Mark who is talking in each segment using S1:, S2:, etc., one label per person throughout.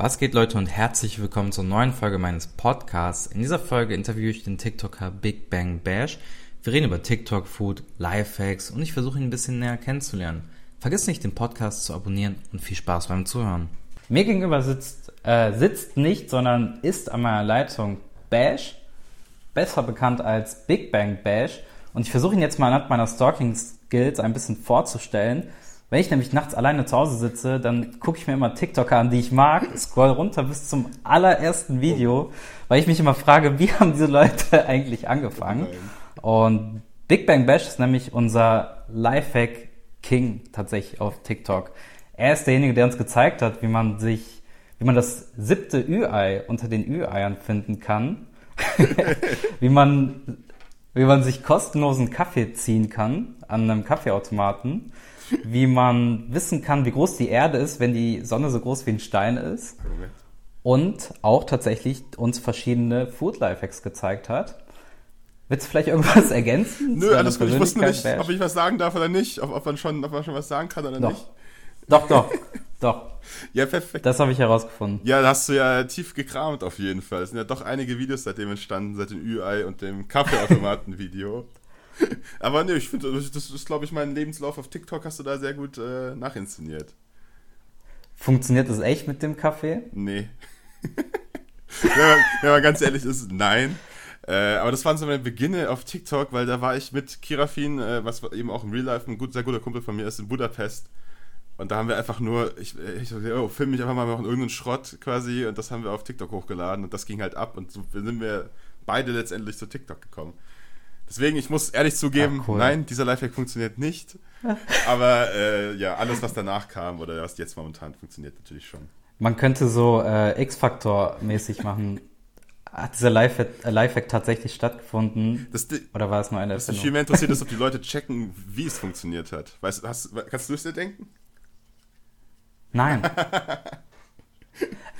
S1: Was geht Leute und herzlich willkommen zur neuen Folge meines Podcasts. In dieser Folge interviewe ich den TikToker Big Bang Bash. Wir reden über TikTok, Food, Lifehacks und ich versuche ihn ein bisschen näher kennenzulernen. Vergiss nicht, den Podcast zu abonnieren und viel Spaß beim Zuhören. Mir gegenüber sitzt, äh, sitzt nicht, sondern ist an meiner Leitung Bash, besser bekannt als Big Bang Bash. Und ich versuche ihn jetzt mal anhand meiner Stalking Skills ein bisschen vorzustellen. Wenn ich nämlich nachts alleine zu Hause sitze, dann gucke ich mir immer TikToker an, die ich mag, scroll runter bis zum allerersten Video, weil ich mich immer frage, wie haben diese Leute eigentlich angefangen? Und Big Bang Bash ist nämlich unser Lifehack King tatsächlich auf TikTok. Er ist derjenige, der uns gezeigt hat, wie man sich, wie man das siebte Ü-Ei unter den Ü-Eiern finden kann, wie man, wie man sich kostenlosen Kaffee ziehen kann an einem Kaffeeautomaten wie man wissen kann, wie groß die Erde ist, wenn die Sonne so groß wie ein Stein ist. Und auch tatsächlich uns verschiedene Food Lifehacks gezeigt hat. Willst du vielleicht irgendwas ergänzen?
S2: Nö, alles gut. Ich wusste nicht, ob ich was sagen darf oder nicht, ob, ob, man, schon, ob man schon was sagen kann oder
S1: doch.
S2: nicht.
S1: Doch, doch, doch.
S2: Ja, perfekt.
S1: Das habe ich herausgefunden.
S2: Ja, da hast du ja tief gekramt auf jeden Fall. Es sind ja doch einige Videos seitdem entstanden, seit dem Ü-Ei und dem Kaffeeautomaten-Video. Aber ne, ich finde, das ist, glaube ich, mein Lebenslauf auf TikTok hast du da sehr gut äh, nachinszeniert.
S1: Funktioniert das echt mit dem Kaffee?
S2: Nee. wenn, man, ganz ehrlich ist, nein. Äh, aber das waren so meine Beginne auf TikTok, weil da war ich mit Kirafin, äh, was eben auch im Real Life ein gut, sehr guter Kumpel von mir ist, in Budapest. Und da haben wir einfach nur, ich, ich oh, film mich einfach mal machen irgendeinen Schrott quasi und das haben wir auf TikTok hochgeladen und das ging halt ab und so sind wir beide letztendlich zu TikTok gekommen. Deswegen, ich muss ehrlich zugeben, Ach, cool. nein, dieser Lifehack funktioniert nicht. Aber äh, ja, alles, was danach kam oder was jetzt momentan funktioniert natürlich schon.
S1: Man könnte so äh, X-Factor-mäßig machen. Hat dieser Lifehack, äh, Lifehack tatsächlich stattgefunden? Das, oder war es nur eine
S2: Was mich viel mehr interessiert ist, ob die Leute checken, wie es funktioniert hat. Weißt, hast, kannst du es dir denken?
S1: Nein.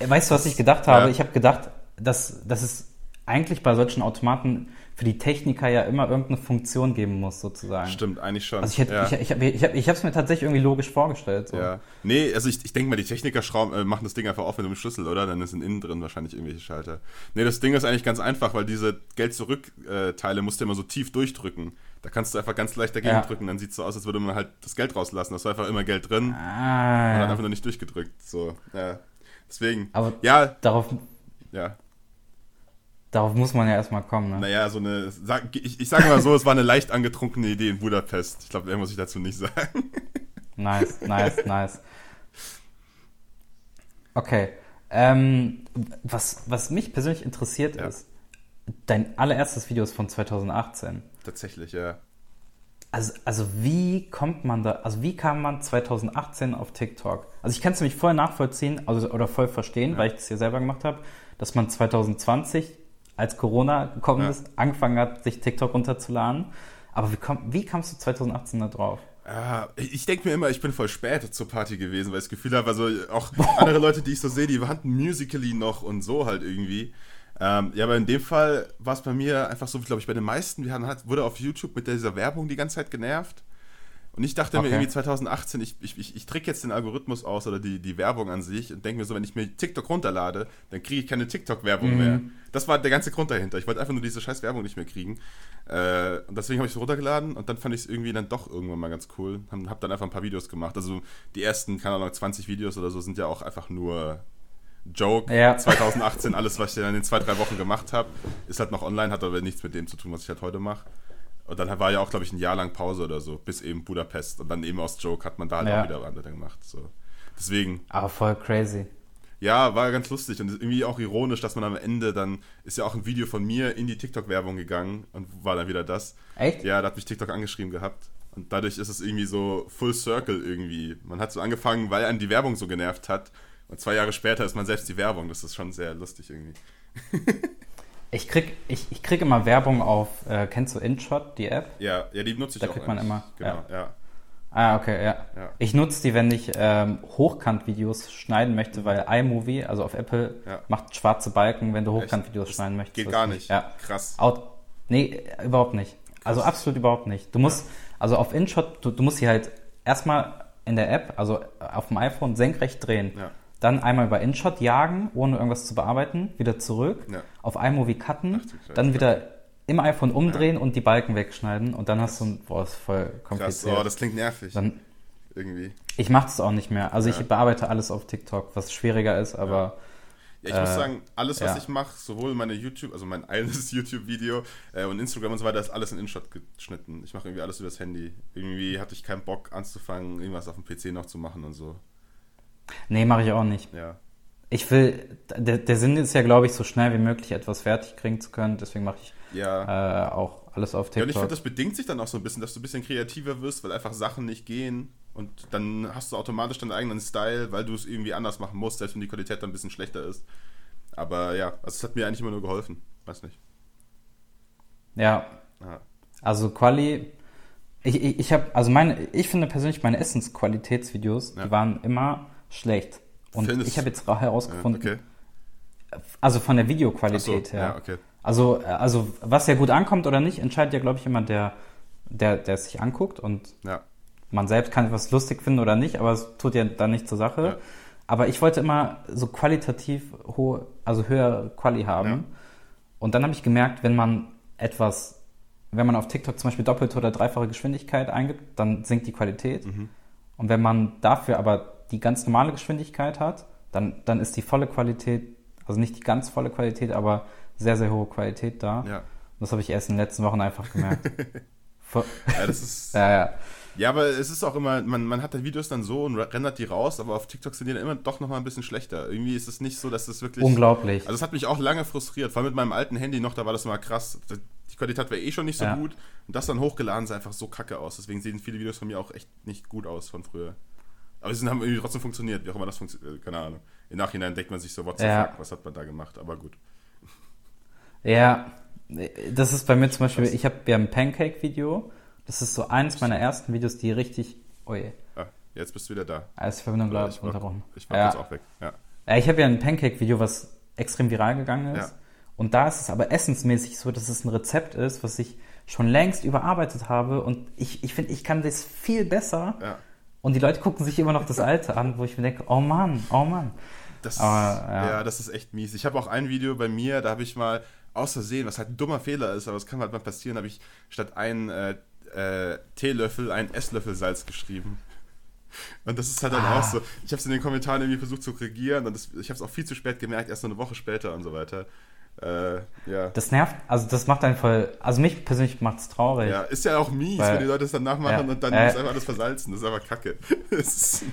S1: weißt du, was ich gedacht habe? Ja. Ich habe gedacht, dass, dass es eigentlich bei solchen Automaten für die Techniker ja immer irgendeine Funktion geben muss, sozusagen.
S2: Stimmt, eigentlich schon.
S1: Also ich, hätte, ja. ich, ich, ich, ich, ich habe es mir tatsächlich irgendwie logisch vorgestellt. So.
S2: Ja. Nee, also ich, ich denke mal, die Techniker schrauben, äh, machen das Ding einfach auf mit einem Schlüssel, oder? Dann sind innen drin wahrscheinlich irgendwelche Schalter. Nee, das Ding ist eigentlich ganz einfach, weil diese Geld-Zurück-Teile musst du immer so tief durchdrücken. Da kannst du einfach ganz leicht dagegen ja. drücken, dann sieht es so aus, als würde man halt das Geld rauslassen. Da ist einfach immer Geld drin ah, und dann einfach nur nicht durchgedrückt. So, ja. Deswegen.
S1: Aber ja. darauf.
S2: Ja.
S1: Darauf muss man ja erstmal kommen, ne?
S2: Naja, so eine. Sag, ich, ich sage mal so, es war eine leicht angetrunkene Idee in Budapest. Ich glaube, mehr muss ich dazu nicht sagen.
S1: Nice, nice, nice. Okay. Ähm, was, was mich persönlich interessiert ja. ist, dein allererstes Video ist von 2018.
S2: Tatsächlich, ja.
S1: Also, also wie kommt man da, also wie kam man 2018 auf TikTok? Also ich kann es nämlich voll nachvollziehen, also oder voll verstehen, ja. weil ich das hier selber gemacht habe, dass man 2020 als Corona gekommen ja. ist, angefangen hat, sich TikTok runterzuladen. Aber wie, komm, wie kamst du 2018 da drauf?
S2: Ja, ich denke mir immer, ich bin voll spät zur Party gewesen, weil ich das Gefühl habe, also auch Boah. andere Leute, die ich so sehe, die hatten Musically noch und so halt irgendwie. Ähm, ja, aber in dem Fall war es bei mir einfach so, glaube ich, bei den meisten, wir haben halt, wurde auf YouTube mit dieser Werbung die ganze Zeit genervt. Und ich dachte okay. mir irgendwie 2018, ich, ich, ich, ich trick jetzt den Algorithmus aus oder die, die Werbung an sich und denke mir so, wenn ich mir TikTok runterlade, dann kriege ich keine TikTok-Werbung mhm. mehr. Das war der ganze Grund dahinter. Ich wollte einfach nur diese scheiß Werbung nicht mehr kriegen. Äh, und deswegen habe ich es runtergeladen und dann fand ich es irgendwie dann doch irgendwann mal ganz cool. Habe hab dann einfach ein paar Videos gemacht. Also die ersten, keine Ahnung, 20 Videos oder so sind ja auch einfach nur Joke. Ja. 2018, alles, was ich dann in den zwei, drei Wochen gemacht habe, ist halt noch online, hat aber nichts mit dem zu tun, was ich halt heute mache. Und dann war ja auch, glaube ich, ein Jahr lang Pause oder so, bis eben Budapest. Und dann eben aus Joke hat man da halt ja. auch wieder andere gemacht. So. Deswegen.
S1: Aber voll crazy.
S2: Ja, war ganz lustig und irgendwie auch ironisch, dass man am Ende dann ist ja auch ein Video von mir in die TikTok-Werbung gegangen und war dann wieder das.
S1: Echt?
S2: Ja, da hat mich TikTok angeschrieben gehabt. Und dadurch ist es irgendwie so Full Circle irgendwie. Man hat so angefangen, weil einen die Werbung so genervt hat. Und zwei Jahre später ist man selbst die Werbung. Das ist schon sehr lustig irgendwie.
S1: Ich krieg, ich, ich krieg immer Werbung auf, äh, kennst du InShot, die App?
S2: Ja, ja, die nutze ich
S1: da auch. Da kriegt man immer.
S2: Genau, ja. ja.
S1: Ah, okay, ja. ja. Ich nutze die, wenn ich ähm, Hochkant-Videos schneiden möchte, weil iMovie, also auf Apple, ja. macht schwarze Balken, wenn du Hochkant-Videos schneiden möchtest.
S2: Geht gar nicht.
S1: Ja.
S2: Krass.
S1: Out, nee, überhaupt nicht. Krass. Also absolut überhaupt nicht. Du musst, also auf InShot, du, du musst sie halt erstmal in der App, also auf dem iPhone, senkrecht drehen. Ja. Dann einmal über InShot jagen, ohne irgendwas zu bearbeiten, wieder zurück,
S2: Ja.
S1: auf iMovie cutten, dann wieder im iPhone umdrehen und die Balken wegschneiden und dann hast du ein, boah, ist voll
S2: Krass,
S1: kompliziert.
S2: oh, das klingt nervig.
S1: dann,
S2: irgendwie.
S1: ich mache das auch nicht mehr. Also
S2: Ja.
S1: ich bearbeite alles auf TikTok, was schwieriger ist, aber
S2: Ja, ich muss
S1: Äh,
S2: sagen, alles, was
S1: ja.
S2: ich mache, sowohl meine YouTube, also mein eines YouTube-Video äh, und Instagram und so weiter, ist alles in InShot geschnitten. Ich mache irgendwie alles übers Handy. Irgendwie hatte ich keinen Bock anzufangen, irgendwas auf dem PC noch zu machen und so.
S1: Nee, mache ich auch nicht.
S2: Ja.
S1: Ich will, der, der Sinn ist ja, glaube ich, so schnell wie möglich etwas fertig kriegen zu können. Deswegen mache ich
S2: Ja.
S1: äh, auch alles auf
S2: ja, und ich
S1: TikTok.
S2: finde, das bedingt sich dann auch so ein bisschen, dass du ein bisschen kreativer wirst, weil einfach Sachen nicht gehen. Und dann hast du automatisch deinen eigenen Style, weil du es irgendwie anders machen musst, selbst wenn die Qualität dann ein bisschen schlechter ist. Aber ja, also es hat mir eigentlich immer nur geholfen. Weiß nicht.
S1: ja,
S2: Ja.
S1: also Quali, ich, ich, ich habe, also meine, ich finde persönlich meine Essensqualitätsvideos,
S2: Ja.
S1: die waren immer schlecht. Und
S2: Findest-
S1: ich habe jetzt ra- herausgefunden,
S2: Okay.
S1: also von der
S2: Ach so,
S1: Videoqualität her.
S2: ja, okay.
S1: Also, äh, also was ja gut ankommt oder nicht, entscheidet ja, glaube ich, immer der, der, der es sich anguckt und
S2: Ja.
S1: man selbst kann etwas lustig finden oder nicht, aber es tut ja dann nicht zur Sache.
S2: Ja.
S1: Aber ich wollte immer so qualitativ hohe, also höhere Quali haben.
S2: Ja.
S1: Und dann habe ich gemerkt, wenn man etwas, wenn man auf TikTok zum Beispiel doppelte oder dreifache Geschwindigkeit eingibt, dann sinkt die Qualität.
S2: Mhm.
S1: Und wenn man dafür aber die ganz normale Geschwindigkeit hat, dann, dann ist die volle Qualität, also nicht die ganz volle Qualität, aber sehr, sehr hohe Qualität da.
S2: Ja.
S1: Und das habe ich erst in den letzten Wochen einfach gemerkt.
S2: Ja, das ist.
S1: ja, ja.
S2: Ja, aber es ist auch immer, man, man hat die Videos dann so und rendert die raus, aber auf TikTok sind die dann immer doch nochmal ein bisschen schlechter. Irgendwie ist es nicht so, dass das wirklich.
S1: Unglaublich.
S2: Also es hat mich auch lange frustriert, vor allem mit meinem alten Handy noch, da war das immer krass. Die Qualität war eh schon nicht so
S1: Ja.
S2: gut und das dann hochgeladen sah einfach so kacke aus. Deswegen sehen viele Videos von mir auch echt nicht gut aus von früher. Aber sie haben irgendwie trotzdem funktioniert, wie auch immer das funktioniert, keine Ahnung. Im Nachhinein denkt man sich so, what the
S1: Ja.
S2: fuck, was hat man da gemacht, aber gut.
S1: Ja, das ist bei mir zum Beispiel, ich habe ja ein Pancake-Video. Das ist so eins meiner ersten Videos, die richtig. Oh je,
S2: Ah, jetzt bist du wieder da.
S1: ist die Verbindung glaube
S2: ich
S1: ich
S2: war,
S1: unterbrochen.
S2: ich war
S1: ja.
S2: kurz auch weg. Ja.
S1: Ja, ich habe ja ein Pancake-Video, was extrem viral gegangen ist.
S2: Ja.
S1: Und da ist es aber essensmäßig so, dass es ein Rezept ist, was ich schon längst überarbeitet habe. Und ich, ich finde, ich kann das viel besser.
S2: ja.
S1: Und die Leute gucken sich immer noch das Alte an, wo ich mir denke, oh Mann, oh Mann.
S2: Das,
S1: Aber,
S2: ja.
S1: ja.
S2: das ist echt mies. Ich habe auch ein Video bei mir, da habe ich mal aus Versehen, was halt ein dummer Fehler ist, aber es kann halt mal passieren, habe ich statt einen äh, äh, Teelöffel einen Esslöffel Salz geschrieben. Und das ist halt dann
S1: Ah.
S2: auch so. Ich habe es in den Kommentaren irgendwie versucht zu korrigieren und das, ich habe es auch viel zu spät gemerkt, erst eine Woche später und so weiter. Äh, ja.
S1: Das nervt, also das macht einen voll, also mich persönlich macht es traurig.
S2: ja, ist ja auch mies,
S1: Weil-
S2: wenn die Leute es dann nachmachen
S1: Ja.
S2: und dann
S1: Äh.
S2: ist einfach alles versalzen. Das ist aber kacke. Das ist-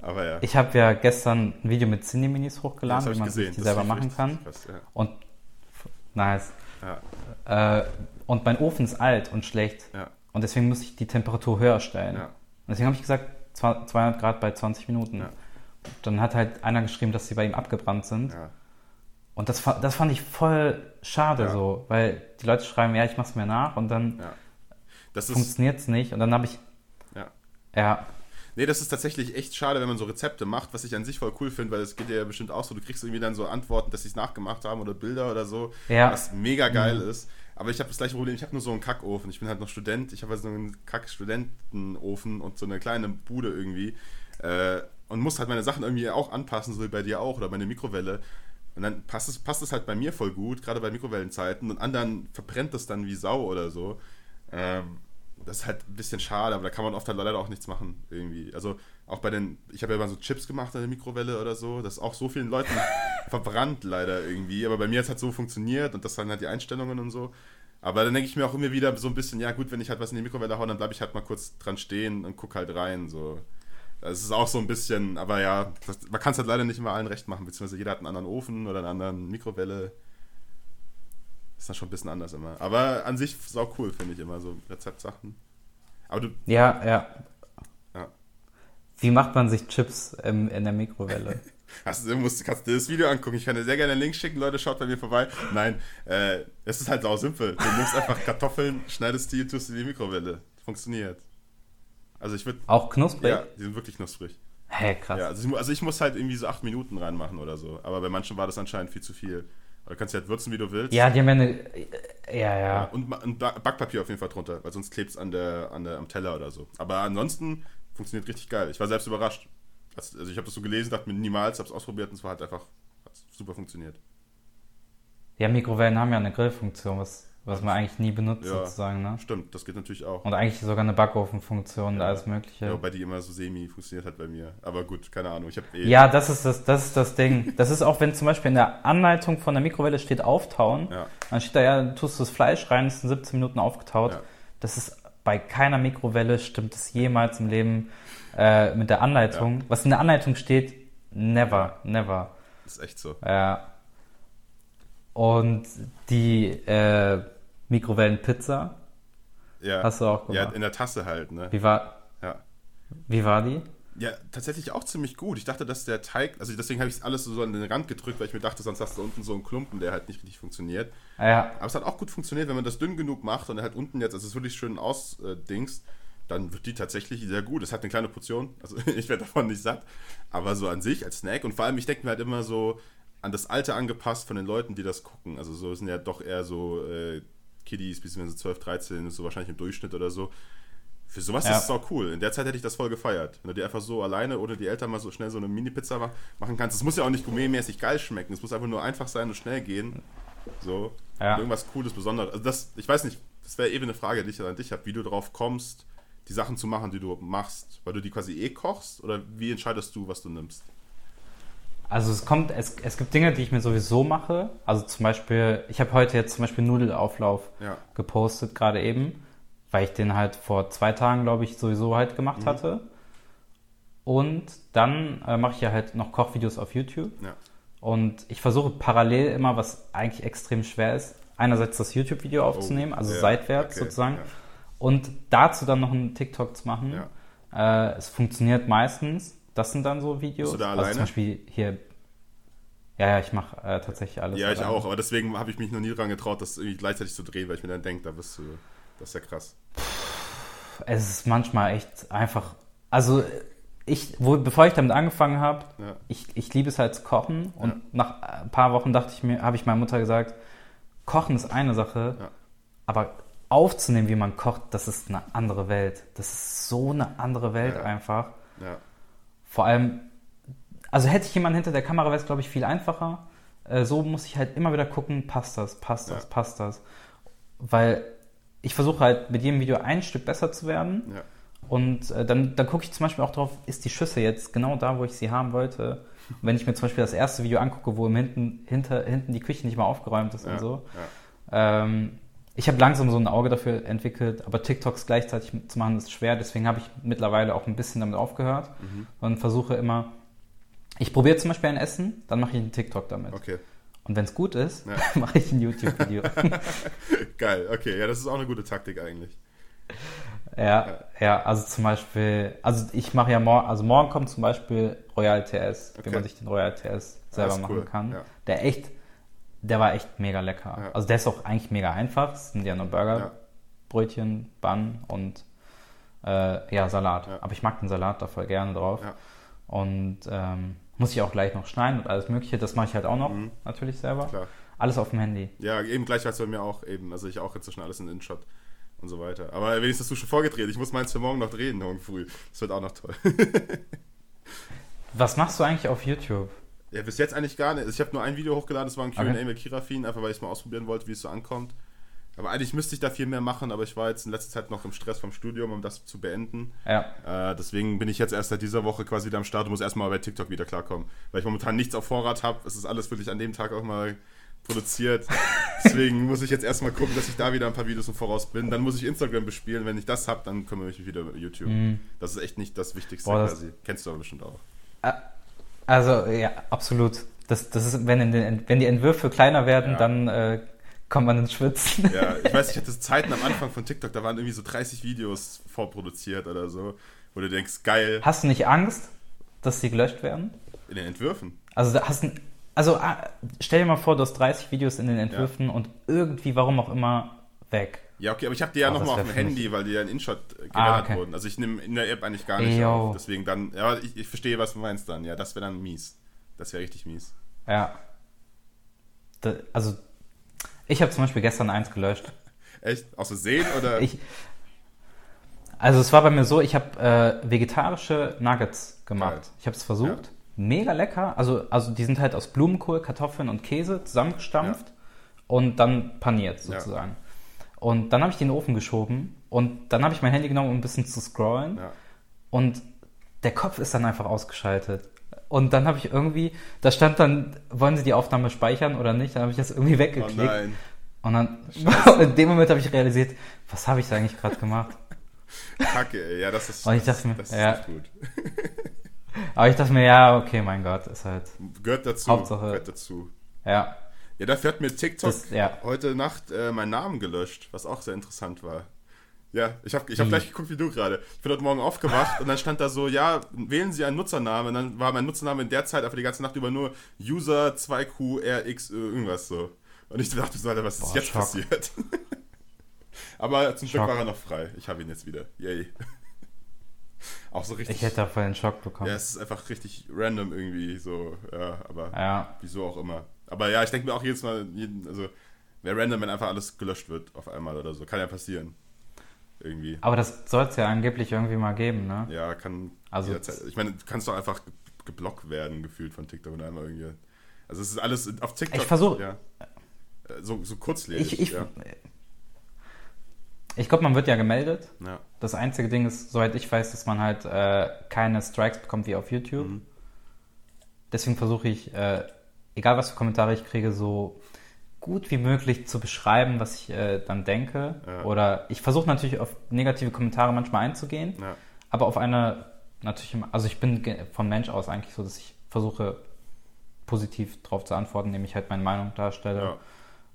S2: aber ja.
S1: Ich habe ja gestern ein Video mit Cineminis
S2: das
S1: hochgeladen,
S2: hab
S1: wie man
S2: gesehen.
S1: die
S2: Das
S1: selber machen kann.
S2: krass, ja.
S1: Und nice.
S2: Ja,
S1: Äh, und mein Ofen ist alt und schlecht.
S2: ja,
S1: Und deswegen muss ich die Temperatur höher stellen.
S2: ja.
S1: Und deswegen habe ich gesagt, zwa- 200 Grad bei 20 Minuten.
S2: Ja.
S1: Dann hat halt einer geschrieben, dass sie bei ihm abgebrannt sind. Und das, das fand ich voll schade
S2: Ja.
S1: so, weil die Leute schreiben, ja, ich mach's mir nach und dann
S2: Ja.
S1: Funktioniert's nicht. Und dann habe ich,
S2: ja.
S1: ja,
S2: Nee, das ist tatsächlich echt schade, wenn man so Rezepte macht, was ich an sich voll cool finde, weil es geht dir ja bestimmt auch so, du kriegst irgendwie dann so Antworten, dass sie es nachgemacht haben oder Bilder oder so,
S1: Ja. Mhm.
S2: was mega geil ist. Aber ich habe das gleiche Problem, ich habe nur so einen Kackofen. Ich bin halt noch Student, ich habe halt so einen Kack-Studentenofen und so eine kleine Bude irgendwie. Äh, und muss halt meine Sachen irgendwie auch anpassen, so wie bei dir auch, oder meine Mikrowelle. Und dann passt es, passt es halt bei mir voll gut, gerade bei Mikrowellenzeiten. Und anderen verbrennt es dann wie Sau oder so. Ähm, das ist halt ein bisschen schade, aber da kann man oft halt leider auch nichts machen, irgendwie. Also auch bei den, ich habe ja mal so Chips gemacht in der Mikrowelle oder so, das ist auch so vielen Leuten verbrannt leider irgendwie. Aber bei mir hat es halt so funktioniert und das waren halt die Einstellungen und so. Aber dann denke ich mir auch immer wieder so ein bisschen, ja gut, wenn ich halt was in die Mikrowelle haue, dann bleibe ich halt mal kurz dran stehen und gucke halt rein, so. Das ist auch so ein bisschen, aber ja, das, man kann es halt leider nicht immer allen recht machen, beziehungsweise jeder hat einen anderen Ofen oder eine andere Mikrowelle. Ist dann schon ein bisschen anders immer. Aber an sich ist auch cool, finde ich immer, so Rezeptsachen. Aber du,
S1: ja, ja.
S2: Ja.
S1: Wie macht man sich Chips im, in der Mikrowelle?
S2: hast, du musst, kannst dir das Video angucken. Ich kann dir sehr gerne einen Link schicken, Leute, schaut bei mir vorbei. Nein, äh, es ist halt sau simpel. Du nimmst einfach Kartoffeln, schneidest die und tust in die Mikrowelle. Funktioniert. Also ich würde,
S1: Auch knusprig?
S2: ja, die sind wirklich knusprig.
S1: Hä, krass.
S2: Ja, also ich, also ich muss halt irgendwie so acht Minuten reinmachen oder so. Aber bei manchen war das anscheinend viel zu viel. Aber du kannst halt würzen, wie du willst.
S1: Ja, die haben ja eine. Ja, ja.
S2: Ja, und, Backpapier auf jeden Fall drunter, weil sonst klebt es an der, an der, am Teller oder so. Aber ansonsten funktioniert richtig geil. Ich war selbst überrascht. Also ich habe das so gelesen, dachte mir niemals, habe es ausprobiert und es war halt einfach super funktioniert.
S1: Ja, Mikrowellen haben ja eine Grillfunktion, was, was man eigentlich nie benutzt
S2: Ja.
S1: sozusagen, ne?
S2: Stimmt, das geht natürlich auch.
S1: Und eigentlich sogar eine Backofenfunktion und alles mögliche.
S2: Ja, wobei die immer so semi funktioniert hat bei mir. Aber gut, keine Ahnung. Ich habe eh.
S1: Ja, das ist das, das ist das Ding. Das ist auch, wenn zum Beispiel in der Anleitung von der Mikrowelle steht auftauen,
S2: Ja.
S1: dann steht da ja, tust du das Fleisch rein, ist in 17 Minuten aufgetaut.
S2: Ja.
S1: Das ist bei keiner Mikrowelle stimmt es jemals im Leben äh, mit der Anleitung. Was in der Anleitung steht, never, never.
S2: Das ist echt so.
S1: Ja. Und die äh, Mikrowellenpizza
S2: Ja.
S1: hast du auch
S2: ja,
S1: gemacht.
S2: in der Tasse halt, ne?
S1: Wie war,
S2: Ja.
S1: wie war die?
S2: Ja, tatsächlich auch ziemlich gut. Ich dachte, dass der Teig, also deswegen habe ich alles so an den Rand gedrückt, weil ich mir dachte, sonst hast du unten so einen Klumpen, der halt nicht richtig funktioniert.
S1: Ja,
S2: Aber es hat auch gut funktioniert, wenn man das dünn genug macht und halt unten jetzt, also es ist wirklich schön ausdingst, dann wird die tatsächlich sehr gut. Es hat eine kleine Portion, also ich werde davon nicht satt, aber so an sich als Snack und vor allem, ich denke mir halt immer so an das Alter angepasst von den Leuten, die das gucken. Also so sind ja doch eher so äh, Kiddies, beziehungsweise 12, 13, ist so wahrscheinlich im Durchschnitt oder so. Für sowas
S1: Ja.
S2: ist es auch cool. In der Zeit hätte ich das voll gefeiert. Wenn du dir einfach so alleine oder die Eltern mal so schnell so eine Mini-Pizza mach- machen kannst. Es muss ja auch nicht gourmetmäßig geil schmecken. Es muss einfach nur einfach sein und schnell gehen. So.
S1: Ja.
S2: Irgendwas Cooles, Besonderes. Also das, ich weiß nicht, das wäre eben eine Frage, die ich an dich habe, wie du drauf kommst, die Sachen zu machen, die du machst. Weil du die quasi eh kochst oder wie entscheidest du, was du nimmst?
S1: Also es kommt, es, es gibt Dinge, die ich mir sowieso mache. Also zum Beispiel, ich habe heute jetzt zum Beispiel Nudelauflauf
S2: Ja.
S1: gepostet, gerade eben, weil ich den halt vor zwei Tagen, glaube ich, sowieso halt gemacht
S2: Mhm.
S1: hatte. Und dann äh, mache ich ja halt noch Kochvideos auf YouTube.
S2: Ja.
S1: Und ich versuche parallel immer, was eigentlich extrem schwer ist, einerseits das YouTube-Video aufzunehmen, also
S2: Oh, ja,
S1: seitwärts
S2: okay,
S1: sozusagen, und dazu dann noch einen TikTok zu machen. Äh, es funktioniert meistens. Das sind dann so Videos.
S2: Bist du da
S1: Also
S2: alleine?
S1: zum Beispiel hier. Ja, ja, ich mache äh, tatsächlich alles.
S2: Ja, ich
S1: alleine.
S2: auch, aber deswegen habe ich mich noch nie dran getraut, das irgendwie gleichzeitig zu drehen, weil ich mir dann denke, da bist du, das ist ja krass.
S1: Es ist manchmal echt einfach. Also ich, wo, bevor ich damit angefangen habe,
S2: Ja.
S1: ich, ich liebe es halt zu kochen und
S2: Ja.
S1: nach ein paar Wochen dachte ich mir, habe ich meiner Mutter gesagt, Kochen ist eine Sache,
S2: Ja.
S1: aber aufzunehmen, wie man kocht, das ist eine andere Welt. Das ist so eine andere Welt einfach.
S2: Ja.
S1: Vor allem, also hätte ich jemanden hinter der Kamera, wäre es, glaube ich, viel einfacher. Äh, so muss ich halt immer wieder gucken, passt das, passt das,
S2: Ja.
S1: passt das. Weil ich versuche halt mit jedem Video ein Stück besser zu werden.
S2: Ja.
S1: Und äh, dann, dann gucke ich zum Beispiel auch drauf, ist die Schüsse jetzt genau da, wo ich sie haben wollte. Und wenn ich mir zum Beispiel das erste Video angucke, wo im hinten, hinter, hinten die Küche nicht mal aufgeräumt ist
S2: Ja.
S1: und so.
S2: Ja.
S1: Ähm, ich habe langsam so ein Auge dafür entwickelt, aber TikToks gleichzeitig zu machen ist schwer. Deswegen habe ich mittlerweile auch ein bisschen damit aufgehört
S2: Mhm.
S1: und versuche immer. Ich probiere zum Beispiel ein Essen, dann mache ich einen TikTok damit.
S2: Okay.
S1: Und wenn es gut ist,
S2: Ja.
S1: mache ich ein YouTube-Video.
S2: Geil, okay, ja, das ist auch eine gute Taktik eigentlich.
S1: ja, ja, also zum Beispiel, also ich mache ja morgen, also morgen kommt zum Beispiel Royal TS,
S2: Okay.
S1: wie man sich den Royal TS selber
S2: ist
S1: machen
S2: cool,
S1: kann.
S2: ja.
S1: Der echt, der war echt mega lecker.
S2: Ja.
S1: Also der ist auch eigentlich mega einfach. Es sind ja nur Burger,
S2: Ja.
S1: Brötchen, Bun und äh, ja, Salat.
S2: Ja.
S1: Aber ich mag den Salat da voll gerne drauf. Und ähm, muss ich auch gleich noch schneiden und alles mögliche. Das mache ich halt auch noch
S2: Mhm.
S1: natürlich selber.
S2: Klar.
S1: Alles auf dem Handy.
S2: Ja, eben gleich es bei mir auch eben. Also ich auch inzwischen alles in InShot und so weiter. Aber wenigstens hast du schon vorgedreht. Ich muss meins für morgen noch drehen, morgen früh. Das wird auch noch toll.
S1: Was machst du eigentlich auf YouTube?
S2: Ja, bis jetzt eigentlich gar nicht. Ich habe nur ein Video hochgeladen, das war ein Q&A
S1: Okay.
S2: mit Kirafin, einfach weil ich es mal ausprobieren wollte, wie es so ankommt. Aber eigentlich müsste ich da viel mehr machen, aber ich war jetzt in letzter Zeit noch im Stress vom Studium, um das zu beenden.
S1: Ja,
S2: Äh, deswegen bin ich jetzt erst seit dieser Woche quasi wieder am Start und muss erstmal bei TikTok wieder klarkommen. Weil ich momentan nichts auf Vorrat habe. Es ist alles wirklich an dem Tag auch mal produziert. Deswegen muss ich jetzt erstmal gucken, dass ich da wieder ein paar Videos im Voraus bin. Dann muss ich Instagram bespielen. Wenn ich das habe, dann kümmere ich mich wieder um YouTube. Das ist echt nicht das Wichtigste
S1: Mhm. Boah, das-
S2: quasi. Kennst du aber bestimmt auch.
S1: Also ja, absolut. Das, das ist, wenn, den, wenn die Entwürfe kleiner werden,
S2: Ja.
S1: dann äh, kommt man ins Schwitzen.
S2: Ja, ich weiß, ich hatte Zeiten am Anfang von TikTok, da waren irgendwie so 30 Videos vorproduziert oder so, wo du denkst, geil,
S1: Hast du nicht Angst, dass sie gelöscht werden?
S2: in den Entwürfen.
S1: Also hast du, also ah, stell dir mal vor, du hast 30 Videos in den Entwürfen und irgendwie, warum auch immer, weg.
S2: Ja, okay, aber ich habe die ja
S1: das
S2: nochmal auf dem Handy, weil die ja in InShot äh, gerendert
S1: Ah, okay.
S2: wurden. Also ich nehme in der App eigentlich gar nicht
S1: Yo.
S2: auf. Deswegen dann, ja, ich, ich verstehe, was du meinst dann. Ja, das wäre dann mies. Das wäre richtig mies.
S1: Ja. Da, also ich habe zum Beispiel gestern eins gelöscht.
S2: Echt? Aus Versehen oder?
S1: Ich, Also es war bei mir so, ich habe äh, vegetarische Nuggets gemacht.
S2: Geil.
S1: Ich habe es versucht.
S2: Ja.
S1: Mega lecker. Also, also die sind halt aus Blumenkohl, Kartoffeln und Käse zusammengestampft und dann paniert sozusagen. Und dann habe ich den Ofen geschoben und dann habe ich mein Handy genommen, um ein bisschen zu scrollen.
S2: Ja.
S1: Und der Kopf ist dann einfach ausgeschaltet. Und dann habe ich irgendwie, da stand dann, wollen Sie die Aufnahme speichern oder nicht? Dann habe ich das irgendwie
S2: Oh
S1: weggeklickt.
S2: nein.
S1: und dann, in dem Moment habe ich realisiert, was habe ich da eigentlich gerade gemacht?
S2: Kacke, ey. Ja, das ist,
S1: Und ich
S2: das,
S1: dachte mir,
S2: das ist
S1: ja.
S2: nicht gut.
S1: Aber ich dachte mir, ja, okay, mein Gott, ist halt,
S2: Gehört dazu.
S1: Hauptsache-
S2: Gehört dazu.
S1: ja.
S2: Ja, dafür hat mir TikTok
S1: Das- ja.
S2: heute Nacht äh, meinen Namen gelöscht, was auch sehr interessant war. Ja, ich habe ich hab
S1: Wie?
S2: gleich geguckt wie du gerade. Ich bin heute Morgen aufgewacht und dann stand da so, ja, wählen Sie einen Nutzernamen. Und dann war mein Nutzername in der Zeit einfach die ganze Nacht über nur User 2QRX äh, irgendwas so. Und ich dachte so, Alter, was ist
S1: Boah,
S2: jetzt
S1: Schock.
S2: passiert? Aber zum Glück
S1: Schock.
S2: war er noch frei. Ich habe ihn jetzt wieder. Yay. Auch so richtig.
S1: Ich hätte da voll den Schock bekommen.
S2: ja, es ist einfach richtig random irgendwie so. Ja, aber
S1: Ja.
S2: wieso auch immer. Aber ja, ich denke mir auch jedes Mal, jeden, also wäre random, wenn einfach alles gelöscht wird auf einmal oder so. Kann ja passieren. Irgendwie.
S1: Aber das soll es ja angeblich irgendwie mal geben, ne?
S2: Ja, kann
S1: Also-.
S2: Ich meine, du kannst doch einfach ge- geblockt werden, gefühlt von TikTok und einmal irgendwie. Also es ist alles auf TikTok.
S1: Ich versuch-
S2: Ja. So, so kurzlebig.
S1: Ich, ich,
S2: ja.
S1: ich glaube, man wird ja gemeldet.
S2: ja.
S1: Das einzige Ding ist, soweit ich weiß, dass man halt äh, keine Strikes bekommt wie auf YouTube.
S2: Mhm.
S1: Deswegen versuche ich, äh, egal was für Kommentare ich kriege, so gut wie möglich zu beschreiben, was ich äh, dann denke.
S2: Ja.
S1: Oder ich versuche natürlich auf negative Kommentare manchmal einzugehen,
S2: Ja.
S1: aber auf eine natürlich, also ich bin vom Mensch aus eigentlich so, dass ich versuche positiv darauf zu antworten, indem ich halt meine Meinung darstelle.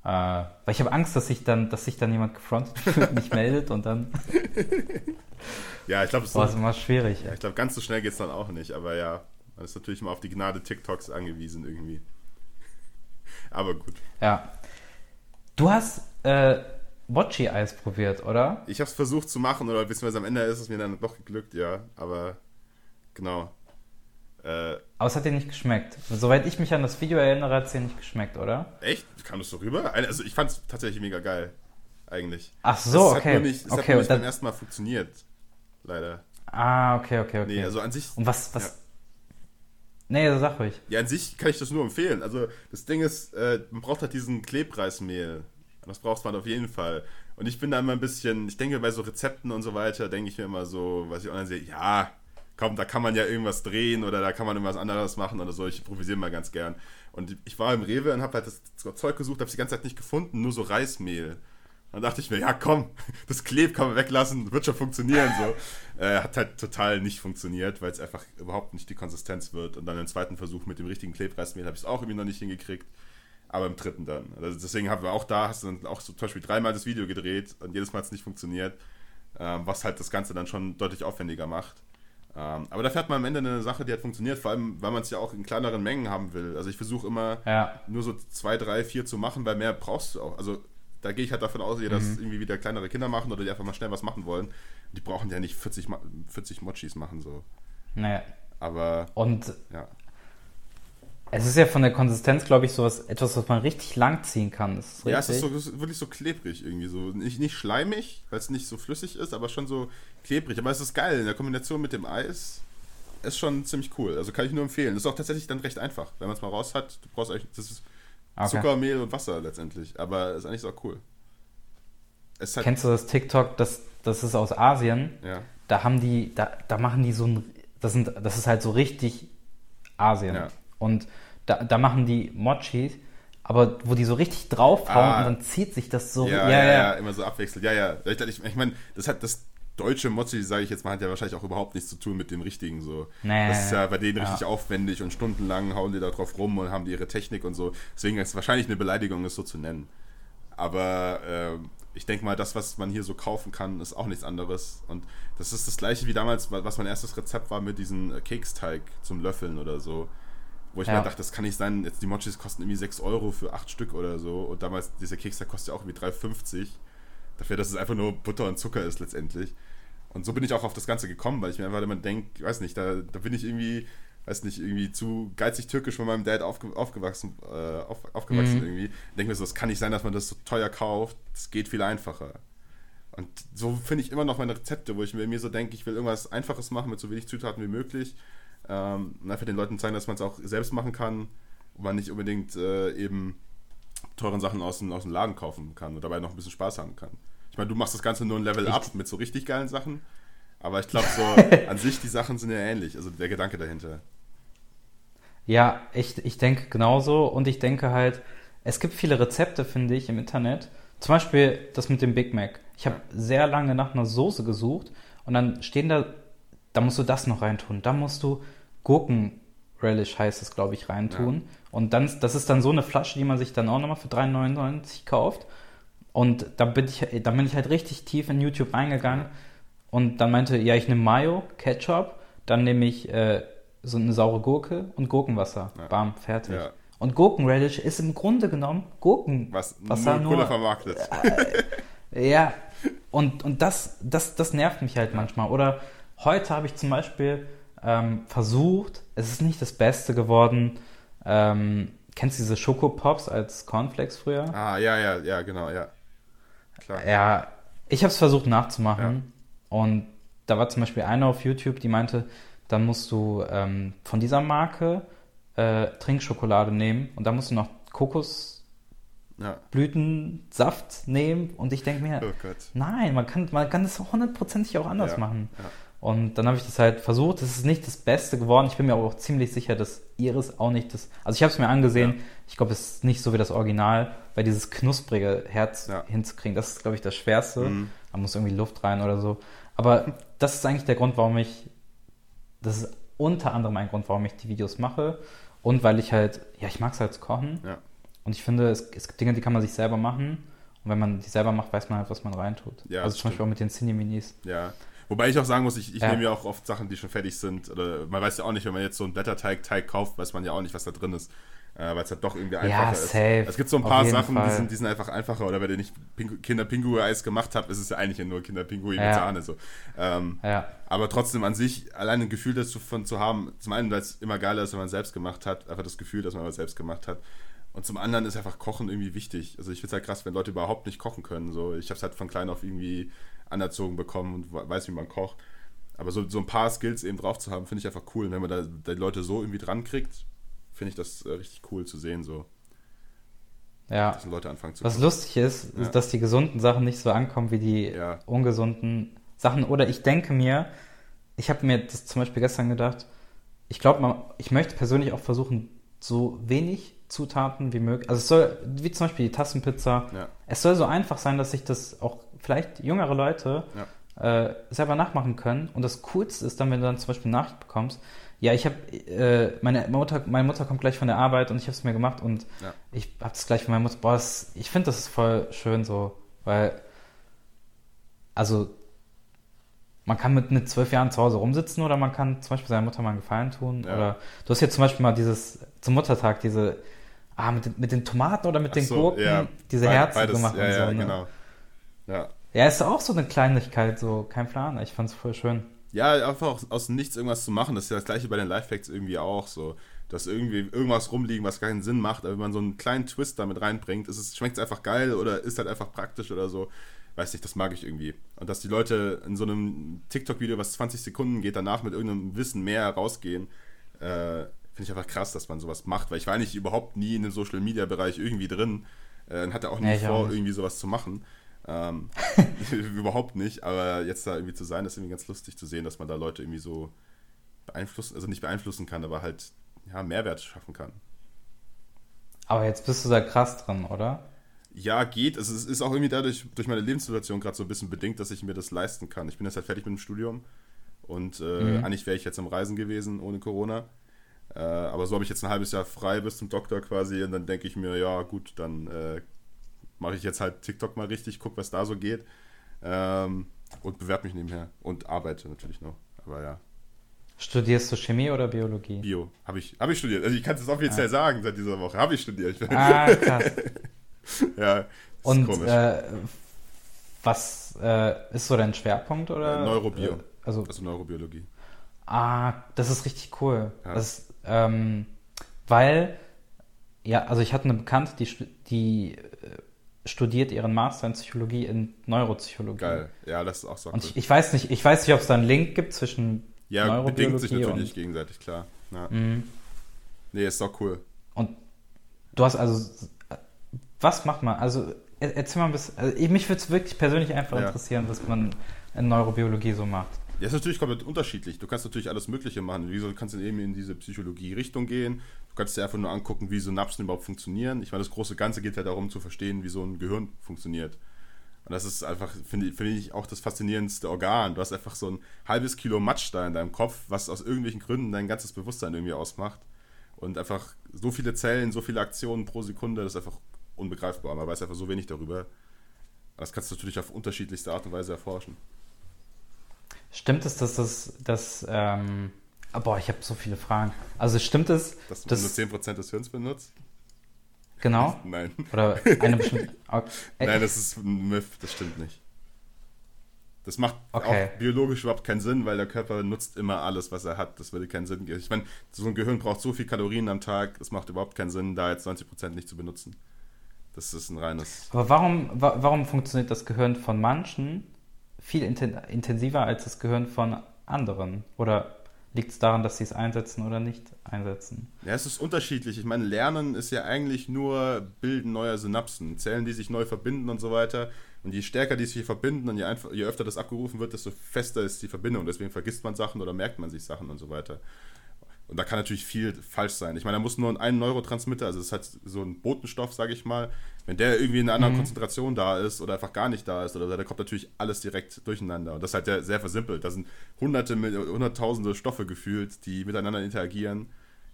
S2: Ja.
S1: Äh, weil ich habe Angst, dass sich dann, dass sich dann jemand gefrontet fühlt, mich meldet und dann
S2: ja, ich glaube, es
S1: war es
S2: ist
S1: immer schwierig.
S2: ja, ich glaube, ganz so schnell geht es dann auch nicht. Aber ja, man ist natürlich immer auf die Gnade TikToks angewiesen irgendwie. Aber gut.
S1: Ja. Du hast äh, Mochi-Eis probiert, oder?
S2: Ich habe es versucht zu machen, oder beziehungsweise am Ende ist es mir dann doch geglückt, ja. Aber genau. Äh,
S1: Aber es hat dir nicht geschmeckt. Soweit ich mich an das Video erinnere, hat es dir nicht geschmeckt, oder?
S2: echt? Kam das so rüber? Also ich fand es tatsächlich mega geil. Eigentlich.
S1: Ach so,
S2: es
S1: okay.
S2: Hat nicht, es hat
S1: okay,
S2: nur nicht
S1: dann-
S2: beim ersten Mal funktioniert. Leider.
S1: Ah, okay, okay, okay.
S2: Nee, also an sich.
S1: Und was, was?
S2: Ja.
S1: Nee, also sag ruhig.
S2: Ja, an sich kann ich das nur empfehlen. Also das Ding ist, äh, man braucht halt diesen Klebreismehl. Das braucht man auf jeden Fall. Und ich bin da immer ein bisschen, ich denke bei so Rezepten und so weiter, denke ich mir immer so, was ich online sehe, ja, komm, da kann man ja irgendwas drehen oder da kann man irgendwas anderes machen oder so. Ich improvisiere mal ganz gern. Und ich war im Rewe und habe halt das Zeug gesucht, habe es die ganze Zeit nicht gefunden, nur so Reismehl. Dann dachte ich mir, ja komm, das klebt, kann man weglassen, wird schon funktionieren. So. Äh, hat halt total nicht funktioniert, weil es einfach überhaupt nicht die Konsistenz wird. Und dann im zweiten Versuch mit dem richtigen Klebreismehl habe ich es auch irgendwie noch nicht hingekriegt. Aber im dritten dann. Also deswegen haben wir auch da, hast du dann auch so zum Beispiel dreimal das Video gedreht und jedes Mal hat es nicht funktioniert. Ähm, was halt das Ganze dann schon deutlich aufwendiger macht. Ähm, aber dafür hat man am Ende eine Sache, die hat funktioniert, vor allem, weil man es ja auch in kleineren Mengen haben will. Also ich versuche immer
S1: Ja.
S2: nur so zwei, drei, vier zu machen, weil mehr brauchst du auch. Also da gehe ich halt davon aus, dass
S1: Mhm.
S2: irgendwie wieder kleinere Kinder machen oder die einfach mal schnell was machen wollen. Die brauchen ja nicht 40, Ma- 40 Mochis machen so.
S1: Nee.
S2: Aber
S1: Und
S2: ja.
S1: es ist ja von der Konsistenz, glaube ich, sowas, etwas, was man richtig lang ziehen kann. Das ist
S2: Ja, es ist, so, ist wirklich so klebrig irgendwie. So. Nicht, nicht schleimig, weil es nicht so flüssig ist, aber schon so klebrig. Aber es ist geil. In der Kombination mit dem Eis ist schon ziemlich cool. Also kann ich nur empfehlen. Das ist auch tatsächlich dann recht einfach. Wenn man es mal raus hat, du brauchst eigentlich, das ist
S1: Okay.
S2: Zucker, Mehl und Wasser letztendlich. Aber ist eigentlich so cool. Halt,
S1: Kennst du das TikTok, das, das ist aus Asien?
S2: ja.
S1: Da haben die, da, da machen die so ein, das sind, das ist halt so richtig Asien.
S2: Ja.
S1: Und da, da machen die Mochis, aber wo die so richtig draufhauen
S2: Ah.
S1: und dann zieht sich das so.
S2: ja, ja, ja, immer so abwechselnd. Ja, ja. Ich, ich, ich meine, das hat das deutsche Mochi, sage ich jetzt mal, hat ja wahrscheinlich auch überhaupt nichts zu tun mit dem richtigen so.
S1: Nee,
S2: das ist ja bei denen
S1: ja.
S2: richtig aufwendig und stundenlang hauen die da drauf rum und haben die ihre Technik und so. Deswegen ist es wahrscheinlich eine Beleidigung, es so zu nennen. Aber ähm, ich denke mal, das, was man hier so kaufen kann, ist auch nichts anderes. Und das ist das gleiche wie damals, was mein erstes Rezept war mit diesem äh, Keksteig zum Löffeln oder so. Wo ich
S1: Ja.
S2: mir dachte, das kann nicht sein, jetzt die Mochis kosten irgendwie 6 Euro für 8 Stück oder so. Und damals, dieser Keksteig kostet ja auch irgendwie 3,50. Dafür, dass es einfach nur Butter und Zucker ist letztendlich. Und so bin ich auch auf das Ganze gekommen, weil ich mir einfach immer denke, weiß nicht, da, da bin ich irgendwie, weiß nicht, irgendwie zu geizig türkisch von meinem Dad aufge, aufgewachsen, äh, auf, aufgewachsen
S1: Mhm.
S2: irgendwie. Denke mir so, es kann nicht sein, dass man das so teuer kauft. Es geht viel einfacher. Und so finde ich immer noch meine Rezepte, wo ich mir, so denke, ich will irgendwas Einfaches machen mit so wenig Zutaten wie möglich. Ähm, und einfach den Leuten zeigen, dass man es auch selbst machen kann und man nicht unbedingt äh, eben teuren Sachen aus dem, aus dem Laden kaufen kann und dabei noch ein bisschen Spaß haben kann. Ich meine, du machst das Ganze nur ein Level up mit so richtig geilen Sachen, aber ich glaube so, an sich die Sachen sind ja ähnlich, also der Gedanke dahinter.
S1: Ja, ich, ich denke genauso und ich denke halt, es gibt viele Rezepte, finde ich, im Internet. Zum Beispiel das mit dem Big Mac. Ich habe sehr lange nach einer Soße gesucht und dann stehen da, da musst du das noch reintun, da musst du Gurkenrelish heißt es, glaube ich, reintun. Ja. Und dann, das ist dann so eine Flasche, die man sich dann auch nochmal für 3,99 kauft. Und da bin ich, da bin ich halt richtig tief in YouTube eingegangen und dann meinte, ja, ich nehme Mayo, Ketchup, dann nehme ich äh, so eine saure Gurke und Gurkenwasser. Ja. Bam, fertig. Ja. Und Gurkenrelish ist im Grunde genommen Gurkenwasser
S2: Was nur, nur vermarktet.
S1: Äh, ja, und, und das, das, das nervt mich halt manchmal. Oder heute habe ich zum Beispiel ähm, versucht, es ist nicht das Beste geworden, ähm, kennst du diese Schokopops als Cornflakes früher?
S2: Ah, ja, ja, ja, genau, ja.
S1: Klar. Ja, ich habe es versucht nachzumachen ja. und da war zum Beispiel eine auf YouTube, die meinte, dann musst du ähm, von dieser Marke äh, Trinkschokolade nehmen und da musst du noch Kokosblütensaft ja. nehmen und ich denke mir, oh nein, man kann, man kann das hundertprozentig auch anders ja. machen. Und dann habe ich das halt versucht. Das ist nicht das Beste geworden. Ich bin mir aber auch ziemlich sicher, dass ihres auch nicht das. Also ich habe es mir angesehen. Ja. Ich glaube, es ist nicht so wie das Original, weil dieses knusprige Herz ja. hinzukriegen, das ist, glaube ich, das Schwerste. Mhm. Da muss irgendwie Luft rein oder so. Aber das ist eigentlich der Grund, warum ich. Das ist unter anderem ein Grund, warum ich die Videos mache. Und weil ich halt, ja, ich mag es halt kochen. Ja. Und ich finde, es, es, gibt Dinge, die kann man sich selber machen. Und wenn man die selber macht, weiß man halt, was man reintut. Ja, also zum stimmt. Beispiel auch mit den Cineminis.
S2: Ja, Wobei ich auch sagen muss, ich, ich ja. nehme ja auch oft Sachen, die schon fertig sind. Oder man weiß ja auch nicht, wenn man jetzt so einen Blätterteig-Teig kauft, weiß man ja auch nicht, was da drin ist. Äh, weil es halt doch irgendwie einfacher ja, safe. ist. Es gibt so ein paar Sachen, die sind, die sind, einfach einfacher. Oder wenn ihr nicht Kinder-Pinguin-Eis gemacht habt, ist es ja eigentlich nur Kinder-Pinguin ja. mit Sahne. So. Ähm, ja. Aber trotzdem an sich, allein ein Gefühl davon zu haben, zum einen, weil es immer geiler ist, wenn man es selbst gemacht hat, einfach das Gefühl, dass man es selbst gemacht hat. Und zum anderen ist einfach Kochen irgendwie wichtig. Also ich finde es halt krass, wenn Leute überhaupt nicht kochen können. So, ich habe es halt von klein auf irgendwie anerzogen bekommen und weiß, wie man kocht. Aber so, so ein paar Skills eben drauf zu haben, finde ich einfach cool. Und wenn man da die Leute so irgendwie dran kriegt, finde ich das äh, richtig cool zu sehen. So.
S1: Ja. Dass Leute anfangen zu Was kommen. lustig ist, ja. ist, dass die gesunden Sachen nicht so ankommen wie die ja. ungesunden Sachen. Oder ich denke mir, ich habe mir das zum Beispiel gestern gedacht, ich glaube, ich möchte persönlich auch versuchen, so wenig Zutaten wie möglich. Also es soll, wie zum Beispiel die Tassenpizza, ja. es soll so einfach sein, dass sich das auch vielleicht jüngere Leute ja. äh, selber nachmachen können. Und das Coolste ist dann, wenn du dann zum Beispiel Nachricht bekommst, ja, ich habe, äh, meine Mutter, meine Mutter kommt gleich von der Arbeit und ich habe es mir gemacht und ja. ich habe es gleich von meiner Mutter, boah, das, ich finde das ist voll schön so, weil, also, man kann mit, mit zwölf Jahren zu Hause rumsitzen oder man kann zum Beispiel seiner Mutter mal einen Gefallen tun oder du hast jetzt zum Beispiel mal dieses, zum Muttertag diese, ah, mit den, mit den Tomaten oder mit Ach den so, Gurken, ja, diese Herzen gemacht ja, und so, ja, ne? genau. Ja. Ja, ist auch so eine Kleinigkeit, so, kein Plan. Ich fand's voll schön.
S2: Ja, einfach aus nichts irgendwas zu machen. Das ist ja das gleiche bei den Lifehacks irgendwie auch so. Dass irgendwie irgendwas rumliegen, was keinen Sinn macht, aber wenn man so einen kleinen Twist damit reinbringt, schmeckt es einfach geil oder ist halt einfach praktisch oder so. Weiß nicht, das mag ich irgendwie. Und dass die Leute in so einem TikTok-Video, was 20 Sekunden geht, danach mit irgendeinem Wissen mehr rausgehen, äh, finde ich einfach krass, dass man sowas macht, weil ich war eigentlich überhaupt nie in dem Social-Media-Bereich irgendwie drin äh, und hatte auch nie nee, vor, auch irgendwie sowas zu machen. Ähm, überhaupt nicht, aber jetzt da irgendwie zu sein, ist irgendwie ganz lustig zu sehen, dass man da Leute irgendwie so beeinflussen, also nicht beeinflussen kann, aber halt ja, Mehrwert schaffen kann.
S1: Aber jetzt bist du da krass dran, oder?
S2: Ja, geht. Es ist auch irgendwie dadurch, durch meine Lebenssituation gerade so ein bisschen bedingt, dass ich mir das leisten kann. Ich bin jetzt halt fertig mit dem Studium und äh, mhm. eigentlich wäre ich jetzt am Reisen gewesen ohne Corona. Äh, aber so habe ich jetzt ein halbes Jahr frei bis zum Doktor quasi und dann denke ich mir, ja gut, dann äh, mache ich jetzt halt TikTok mal richtig, gucke, was da so geht. Ähm, und bewerbe mich nebenher. Und arbeite natürlich noch. Aber ja.
S1: Studierst du Chemie oder Biologie?
S2: Bio. Habe ich, hab ich studiert. Also ich kann es offiziell ah. sagen seit dieser Woche. Habe ich studiert. Ah, krass.
S1: ja. Und äh, was äh, ist so dein Schwerpunkt? Oder?
S2: Äh, Neurobio. Also, also Neurobiologie.
S1: Ah, das ist richtig cool. Ja. Das, ähm, weil, ja, also ich hatte eine Bekannte, die, die äh, studiert ihren Master in Psychologie in Neuropsychologie.
S2: Geil. Ja, das ist auch so
S1: Und
S2: cool.
S1: ich, ich weiß nicht, ich weiß nicht, ob es da einen Link gibt zwischen
S2: Ja, bedingt
S1: Neurobiologie
S2: sich natürlich gegenseitig, klar. Ja.
S1: Mhm.
S2: Nee, ist doch cool.
S1: und du hast also was macht man? Also er- erzähl mal ein bisschen. Also, ich- mich würde es wirklich persönlich einfach
S2: Ja.
S1: interessieren, was man in Neurobiologie so macht.
S2: Ja, ist natürlich komplett unterschiedlich. Du kannst natürlich alles Mögliche machen. Wieso kannst du eben in diese Psychologie-Richtung gehen? Du kannst dir einfach nur angucken, wie Synapsen überhaupt funktionieren. Ich meine, das große Ganze geht ja darum zu verstehen, wie so ein Gehirn funktioniert. Und das ist einfach, finde finde ich, auch das faszinierendste Organ. Du hast einfach so ein halbes Kilo Matsch da in deinem Kopf, was aus irgendwelchen Gründen dein ganzes Bewusstsein irgendwie ausmacht. Und einfach so viele Zellen, so viele Aktionen pro Sekunde, das ist einfach unbegreifbar. Man weiß einfach so wenig darüber. Das kannst du natürlich auf unterschiedlichste Art und Weise erforschen.
S1: Stimmt es, dass das, dass, ähm, ah, boah, ich habe so viele Fragen. Also stimmt es,
S2: Dass du
S1: dass,
S2: nur 10% des Hirns benutzt?
S1: genau,
S2: Nein.
S1: oder eine bestimmte, okay.
S2: Nein, das ist ein Myth, das stimmt nicht. Das macht
S1: Okay.
S2: auch biologisch überhaupt keinen Sinn, weil der Körper nutzt immer alles, was er hat. Das würde keinen Sinn geben. Ich meine, so ein Gehirn braucht so viel Kalorien am Tag, es macht überhaupt keinen Sinn, da jetzt 90% nicht zu benutzen. Das ist ein reines.
S1: Aber warum, wa warum funktioniert das Gehirn von manchen viel inten intensiver als das Gehirn von anderen? Oder liegt es daran, dass sie es einsetzen oder nicht einsetzen?
S2: Ja, es ist unterschiedlich. Ich meine, Lernen ist ja eigentlich nur Bilden neuer Synapsen, Zellen, die sich neu verbinden und so weiter. Und je stärker die sich verbinden und je, einfach, je öfter das abgerufen wird, desto fester ist die Verbindung. Deswegen vergisst man Sachen oder merkt man sich Sachen und so weiter. Und da kann natürlich viel falsch sein. Ich meine, da muss nur ein Neurotransmitter, also das hat so ein Botenstoff, sage ich mal, wenn der irgendwie in einer anderen
S1: Mhm.
S2: Konzentration da ist oder einfach gar nicht da ist oder da kommt natürlich alles direkt durcheinander. Und das ist halt sehr versimpelt. Da sind hunderte, hunderttausende Stoffe gefühlt, die miteinander interagieren.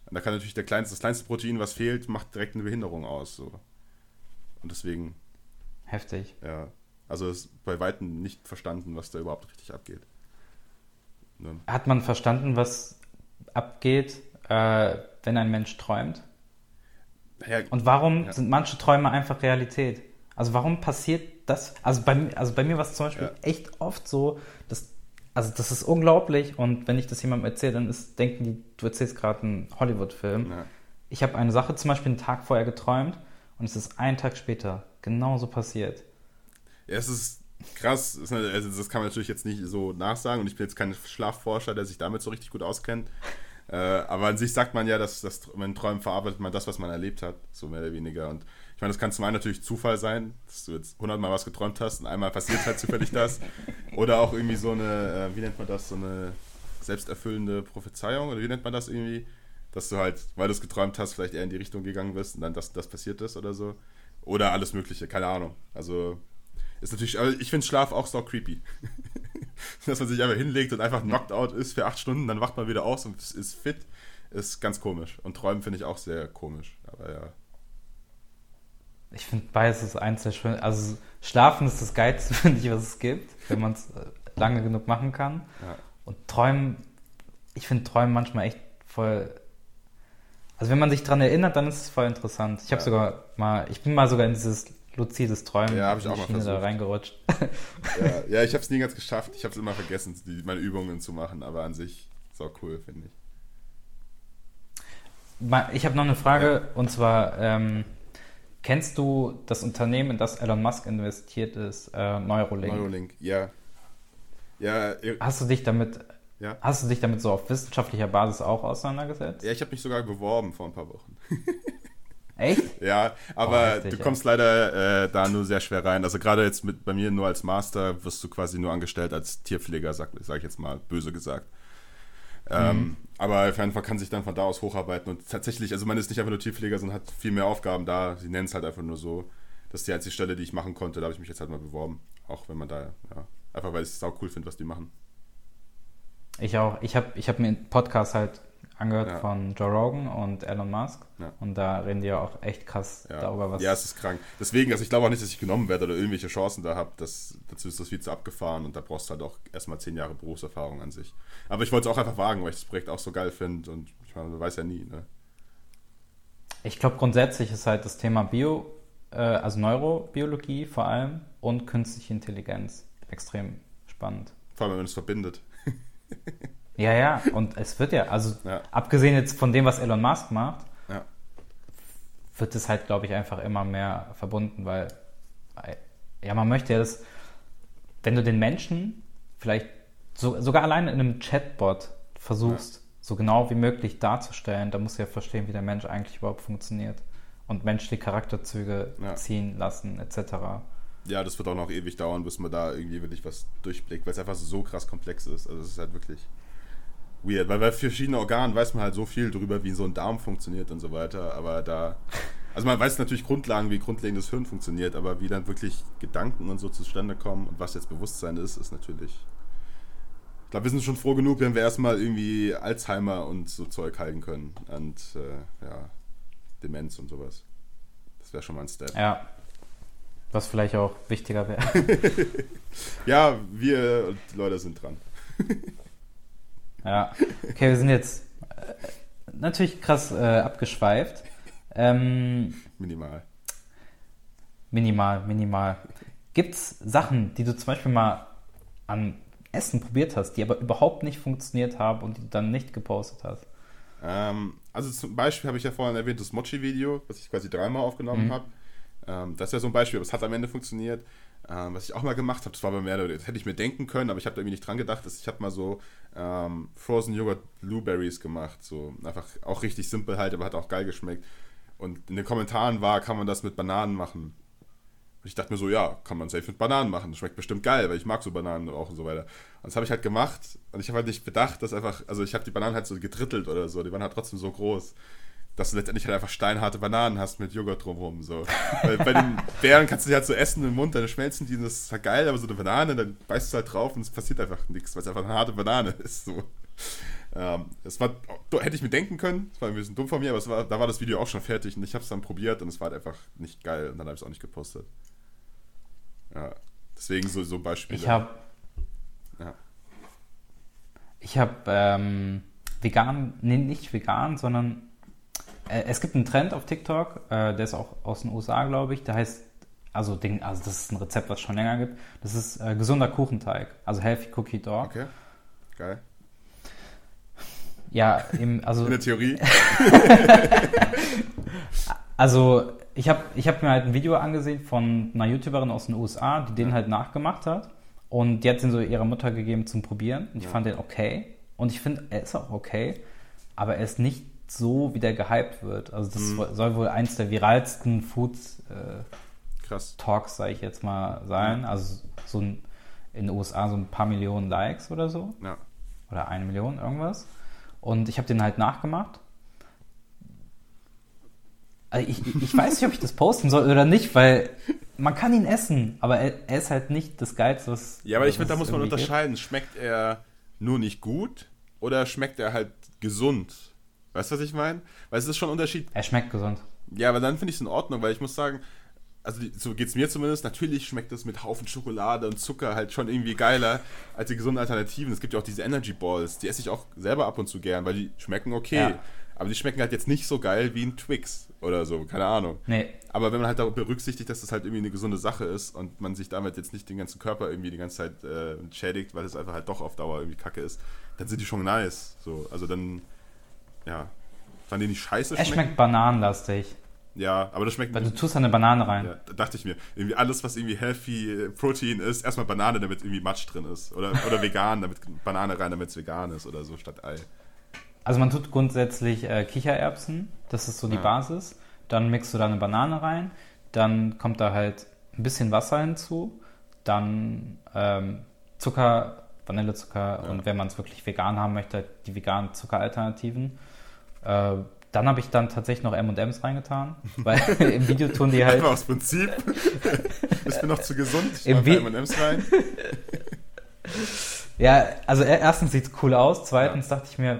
S2: Und da kann natürlich der kleinste, das kleinste Protein, was fehlt, macht direkt eine Behinderung aus. So. Und deswegen,
S1: Heftig.
S2: ja, also ist bei Weitem nicht verstanden, was da überhaupt richtig abgeht. Ne?
S1: Hat man verstanden, was abgeht, äh, wenn ein Mensch träumt?
S2: Ja,
S1: Und warum
S2: Ja.
S1: sind manche Träume einfach Realität? Also warum passiert das? Also bei, also bei mir war es zum Beispiel
S2: Ja.
S1: echt oft so, dass, also das ist unglaublich und wenn ich das jemandem erzähle, dann ist, denken die, du erzählst gerade einen Hollywood-Film. Ich habe eine Sache zum Beispiel einen Tag vorher geträumt und es ist einen Tag später genauso passiert.
S2: Ja, es ist krass. Eine- Also das kann man natürlich jetzt nicht so nachsagen und ich bin jetzt kein Schlafforscher, der sich damit so richtig gut auskennt. Äh, aber an sich sagt man ja, dass, dass man Träumen verarbeitet man das, was man erlebt hat, so mehr oder weniger. Und ich meine, das kann zum einen natürlich Zufall sein, dass du jetzt hundertmal was geträumt hast und einmal passiert halt zufällig das. Oder auch irgendwie so eine, äh, wie nennt man das, so eine selbsterfüllende Prophezeiung oder wie nennt man das irgendwie? Dass du halt, weil du es geträumt hast, vielleicht eher in die Richtung gegangen bist und dann das, das passiert ist oder so. Oder alles Mögliche, keine Ahnung. Also ist natürlich, aber ich finde Schlaf auch so creepy. Dass man sich einfach hinlegt und einfach knocked out ist für acht Stunden, dann wacht man wieder aus und ist fit, ist ganz komisch. Und Träumen finde ich auch sehr komisch. Aber ja.
S1: Ich finde beides ist eins der schönen. Also Schlafen ist das Geilste, finde ich, was es gibt, wenn man es äh, lange genug machen kann.
S2: ja.
S1: Und Träumen, ich finde Träumen manchmal echt voll. Also wenn man sich dran erinnert, dann ist es voll interessant. Ich habe
S2: Ja.
S1: sogar mal, ich bin mal sogar in dieses luzides Träumen
S2: Ja, hab ich auch mal
S1: Schiene da
S2: versucht.
S1: reingerutscht.
S2: ja, ja, ich habe es nie ganz geschafft. Ich habe es immer vergessen, die, meine Übungen zu machen. Aber an sich ist auch cool, finde ich.
S1: Ich habe noch eine Frage und zwar ähm, kennst du das Unternehmen, in das Elon Musk investiert ist, äh, Neuralink?
S2: Neuralink, ja. Ja, ihr-
S1: Hast du dich damit,
S2: ja.
S1: hast du dich damit so auf wissenschaftlicher Basis auch auseinandergesetzt?
S2: ja ich habe mich sogar beworben vor ein paar Wochen.
S1: Echt?
S2: Ja, aber
S1: heftig,
S2: du kommst leider äh, da nur sehr schwer rein. Also gerade jetzt mit bei mir nur als Master wirst du quasi nur angestellt als Tierpfleger, sag, sag ich jetzt mal, böse gesagt. Ähm, aber auf jeden Fall kann sich dann von da aus hocharbeiten und tatsächlich, also man ist nicht einfach nur Tierpfleger, sondern hat viel mehr Aufgaben da. Sie nennen es halt einfach nur so. Das ist die einzige Stelle, die ich machen konnte. Da habe ich mich jetzt halt mal beworben. Auch wenn man da, ja, einfach weil ich es sau cool finde, was die machen.
S1: Ich auch. Ich habe ich hab mir einen Podcast halt angehört
S2: Ja.
S1: von Joe Rogan und Elon Musk.
S2: Ja.
S1: Und da reden die ja auch echt krass
S2: Ja,
S1: darüber, was.
S2: ja, es ist krank. Deswegen, also ich glaube auch nicht, dass ich genommen werde oder irgendwelche Chancen da habe. Dazu ist das viel zu abgefahren und da brauchst du halt auch erstmal zehn Jahre Berufserfahrung an sich. Aber ich wollte es auch einfach wagen, weil ich das Projekt auch so geil finde und ich meine, man weiß ja nie. Ne?
S1: Ich glaube, grundsätzlich ist halt das Thema Bio, äh, also Neurobiologie vor allem und künstliche Intelligenz extrem spannend.
S2: Vor allem, wenn man es verbindet.
S1: Ja, ja, und es wird ja, also
S2: Ja.
S1: abgesehen jetzt von dem, was Elon Musk macht,
S2: Ja.
S1: wird es halt, glaube ich, einfach immer mehr verbunden, weil ja, man möchte ja das, wenn du den Menschen vielleicht so, sogar allein in einem Chatbot versuchst, ja. so genau wie möglich darzustellen, dann musst du ja verstehen, wie der Mensch eigentlich überhaupt funktioniert und menschliche Charakterzüge ziehen lassen, etc.
S2: Ja, das wird auch noch ewig dauern, bis man da irgendwie wirklich was durchblickt, weil es einfach so krass komplex ist. Also es ist halt wirklich weird, weil bei verschiedenen Organen weiß man halt so viel darüber, wie so ein Darm funktioniert und so weiter, aber da, also man weiß natürlich Grundlagen, wie grundlegendes Hirn funktioniert, aber wie dann wirklich Gedanken und so zustande kommen und was jetzt Bewusstsein ist, ist natürlich, ich glaube, wir sind schon froh genug, wenn wir erstmal irgendwie Alzheimer und so Zeug heilen können und äh, ja, Demenz und sowas. Das wäre schon mal ein Step.
S1: Ja. Was vielleicht auch wichtiger wäre.
S2: ja, wir Leute sind dran.
S1: Ja, okay, wir sind jetzt äh, natürlich krass äh, abgeschweift. Ähm,
S2: minimal.
S1: Minimal, minimal. Gibt es Sachen, die du zum Beispiel mal an Essen probiert hast, die aber überhaupt nicht funktioniert haben und die du dann nicht gepostet hast?
S2: Ähm, also zum Beispiel habe ich ja vorhin erwähnt, das Mochi-Video, was ich quasi dreimal aufgenommen mhm. habe. Ähm, das ist ja so ein Beispiel, aber es hat am Ende funktioniert. Ähm, was ich auch mal gemacht habe, das war bei mir, das hätte ich mir denken können, aber ich habe da irgendwie nicht dran gedacht, dass ich habe mal so ähm, Frozen Yogurt Blueberries gemacht, so einfach auch richtig simpel halt, aber hat auch geil geschmeckt. Und in den Kommentaren war, kann man das mit Bananen machen. Und ich dachte mir so, ja, kann man safe mit Bananen machen. Das schmeckt bestimmt geil, weil ich mag so Bananen auch und so weiter. Und das habe ich halt gemacht und ich habe halt nicht bedacht, dass einfach, also ich habe die Bananen halt so gedrittelt oder so, die waren halt trotzdem so groß dass du letztendlich halt einfach steinharte Bananen hast mit Joghurt drumherum. So. Weil bei den Beeren kannst du die halt so essen im Mund, dann schmelzen die, das ist halt geil, aber so eine Banane, dann beißt du halt drauf und es passiert einfach nichts, weil es einfach eine harte Banane ist. So. Ähm, das war, hätte ich mir denken können, das war ein bisschen dumm von mir, aber war, da war das Video auch schon fertig und ich habe es dann probiert und es war halt einfach nicht geil und dann habe ich es auch nicht gepostet. Ja, deswegen so, so ein Beispiel.
S1: Ich habe ja. Ich habe ähm, vegan, nee, nicht vegan, sondern es gibt einen Trend auf TikTok, äh, der ist auch aus den USA, glaube ich, der heißt, also, den, also das ist ein Rezept, was es schon länger gibt. Das ist äh, gesunder Kuchenteig, also Healthy Cookie Dog.
S2: Okay, geil.
S1: Ja, im, also.
S2: In der Theorie.
S1: also, ich habe ich hab mir halt ein Video angesehen von einer YouTuberin aus den USA, die den halt nachgemacht hat. Und die hat den so ihrer Mutter gegeben zum Probieren. Und ich ja. fand den okay. Und ich finde, er ist auch okay. Aber er ist nicht so, wie der gehypt wird. Also das mhm. soll wohl eins der viralsten Food äh, Talks, sage ich jetzt mal, sein. Mhm. Also so ein, in den USA so ein paar Millionen Likes oder so.
S2: Ja.
S1: Oder eine Million, irgendwas. Und ich habe den halt nachgemacht. Also ich, ich weiß nicht, ob ich das posten soll oder nicht, weil man kann ihn essen, aber er, er ist halt nicht das Geilste, was.
S2: Ja, aber ich finde, da muss man unterscheiden. Gibt. Schmeckt er nur nicht gut oder schmeckt er halt gesund? Weißt du, was ich meine? Weil es ist schon ein Unterschied.
S1: Er schmeckt gesund.
S2: Ja, aber dann finde ich es in Ordnung, weil ich muss sagen, also so geht es mir zumindest, natürlich schmeckt es mit Haufen Schokolade und Zucker halt schon irgendwie geiler als die gesunden Alternativen. Es gibt ja auch diese Energy Balls, die esse ich auch selber ab und zu gern, weil die schmecken okay. Ja. Aber die schmecken halt jetzt nicht so geil wie ein Twix oder so, keine Ahnung.
S1: Nee.
S2: Aber wenn man halt auch berücksichtigt, dass das halt irgendwie eine gesunde Sache ist und man sich damit jetzt nicht den ganzen Körper irgendwie die ganze Zeit äh, schädigt, weil es einfach halt doch auf Dauer irgendwie kacke ist, dann sind die schon nice. So, also dann ja. Fand die nicht scheiße?
S1: Es schmeckt bananenlastig.
S2: Ja, aber das schmeckt.
S1: Weil du tust da eine Banane rein. Ja,
S2: da dachte ich mir. Irgendwie alles, was irgendwie healthy äh, Protein ist, erstmal Banane, damit irgendwie Matsch drin ist. Oder, oder vegan, damit Banane rein, damit es vegan ist oder so, statt Ei.
S1: Also man tut grundsätzlich äh, Kichererbsen, das ist so die ja. Basis. Dann mixt du da eine Banane rein, dann kommt da halt ein bisschen Wasser hinzu, dann ähm, Zucker, Vanillezucker ja. und wenn man es wirklich vegan haben möchte, die veganen Zuckeralternativen. Äh, dann habe ich dann tatsächlich noch M&M's reingetan, weil im Video tun die halt...
S2: Einfach aus Prinzip. Bist mir noch zu gesund? Ich M&M's rein.
S1: ja, also erstens sieht es cool aus. Zweitens ja. dachte ich mir,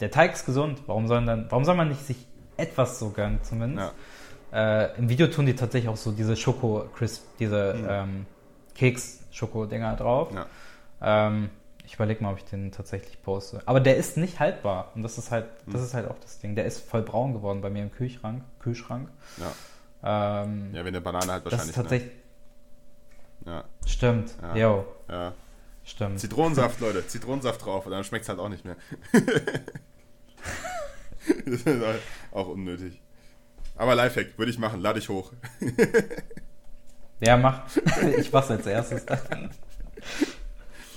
S1: der Teig ist gesund. Warum soll, dann, warum soll man nicht sich etwas so gönnen zumindest? Ja. Äh, Im Video tun die tatsächlich auch so diese Schoko-Crisp, diese mhm. ähm, Keks-Schoko-Dinger drauf. Ja. Ähm, ich überlege mal, ob ich den tatsächlich poste. Aber der ist nicht haltbar. Und das ist halt, das hm. ist halt auch das Ding. Der ist voll braun geworden bei mir im Kühlschrank. Kühlschrank.
S2: Ja. Ähm, ja, wie eine Banane halt wahrscheinlich. Das ist
S1: tatsächlich. Ne? Ja. Stimmt. Ja. Jo. Ja. Stimmt.
S2: Zitronensaft, Leute. Zitronensaft drauf. Und dann schmeckt es halt auch nicht mehr. das ist auch unnötig. Aber Lifehack, würde ich machen. Lade ich hoch.
S1: Ja, mach. ich mach's als erstes.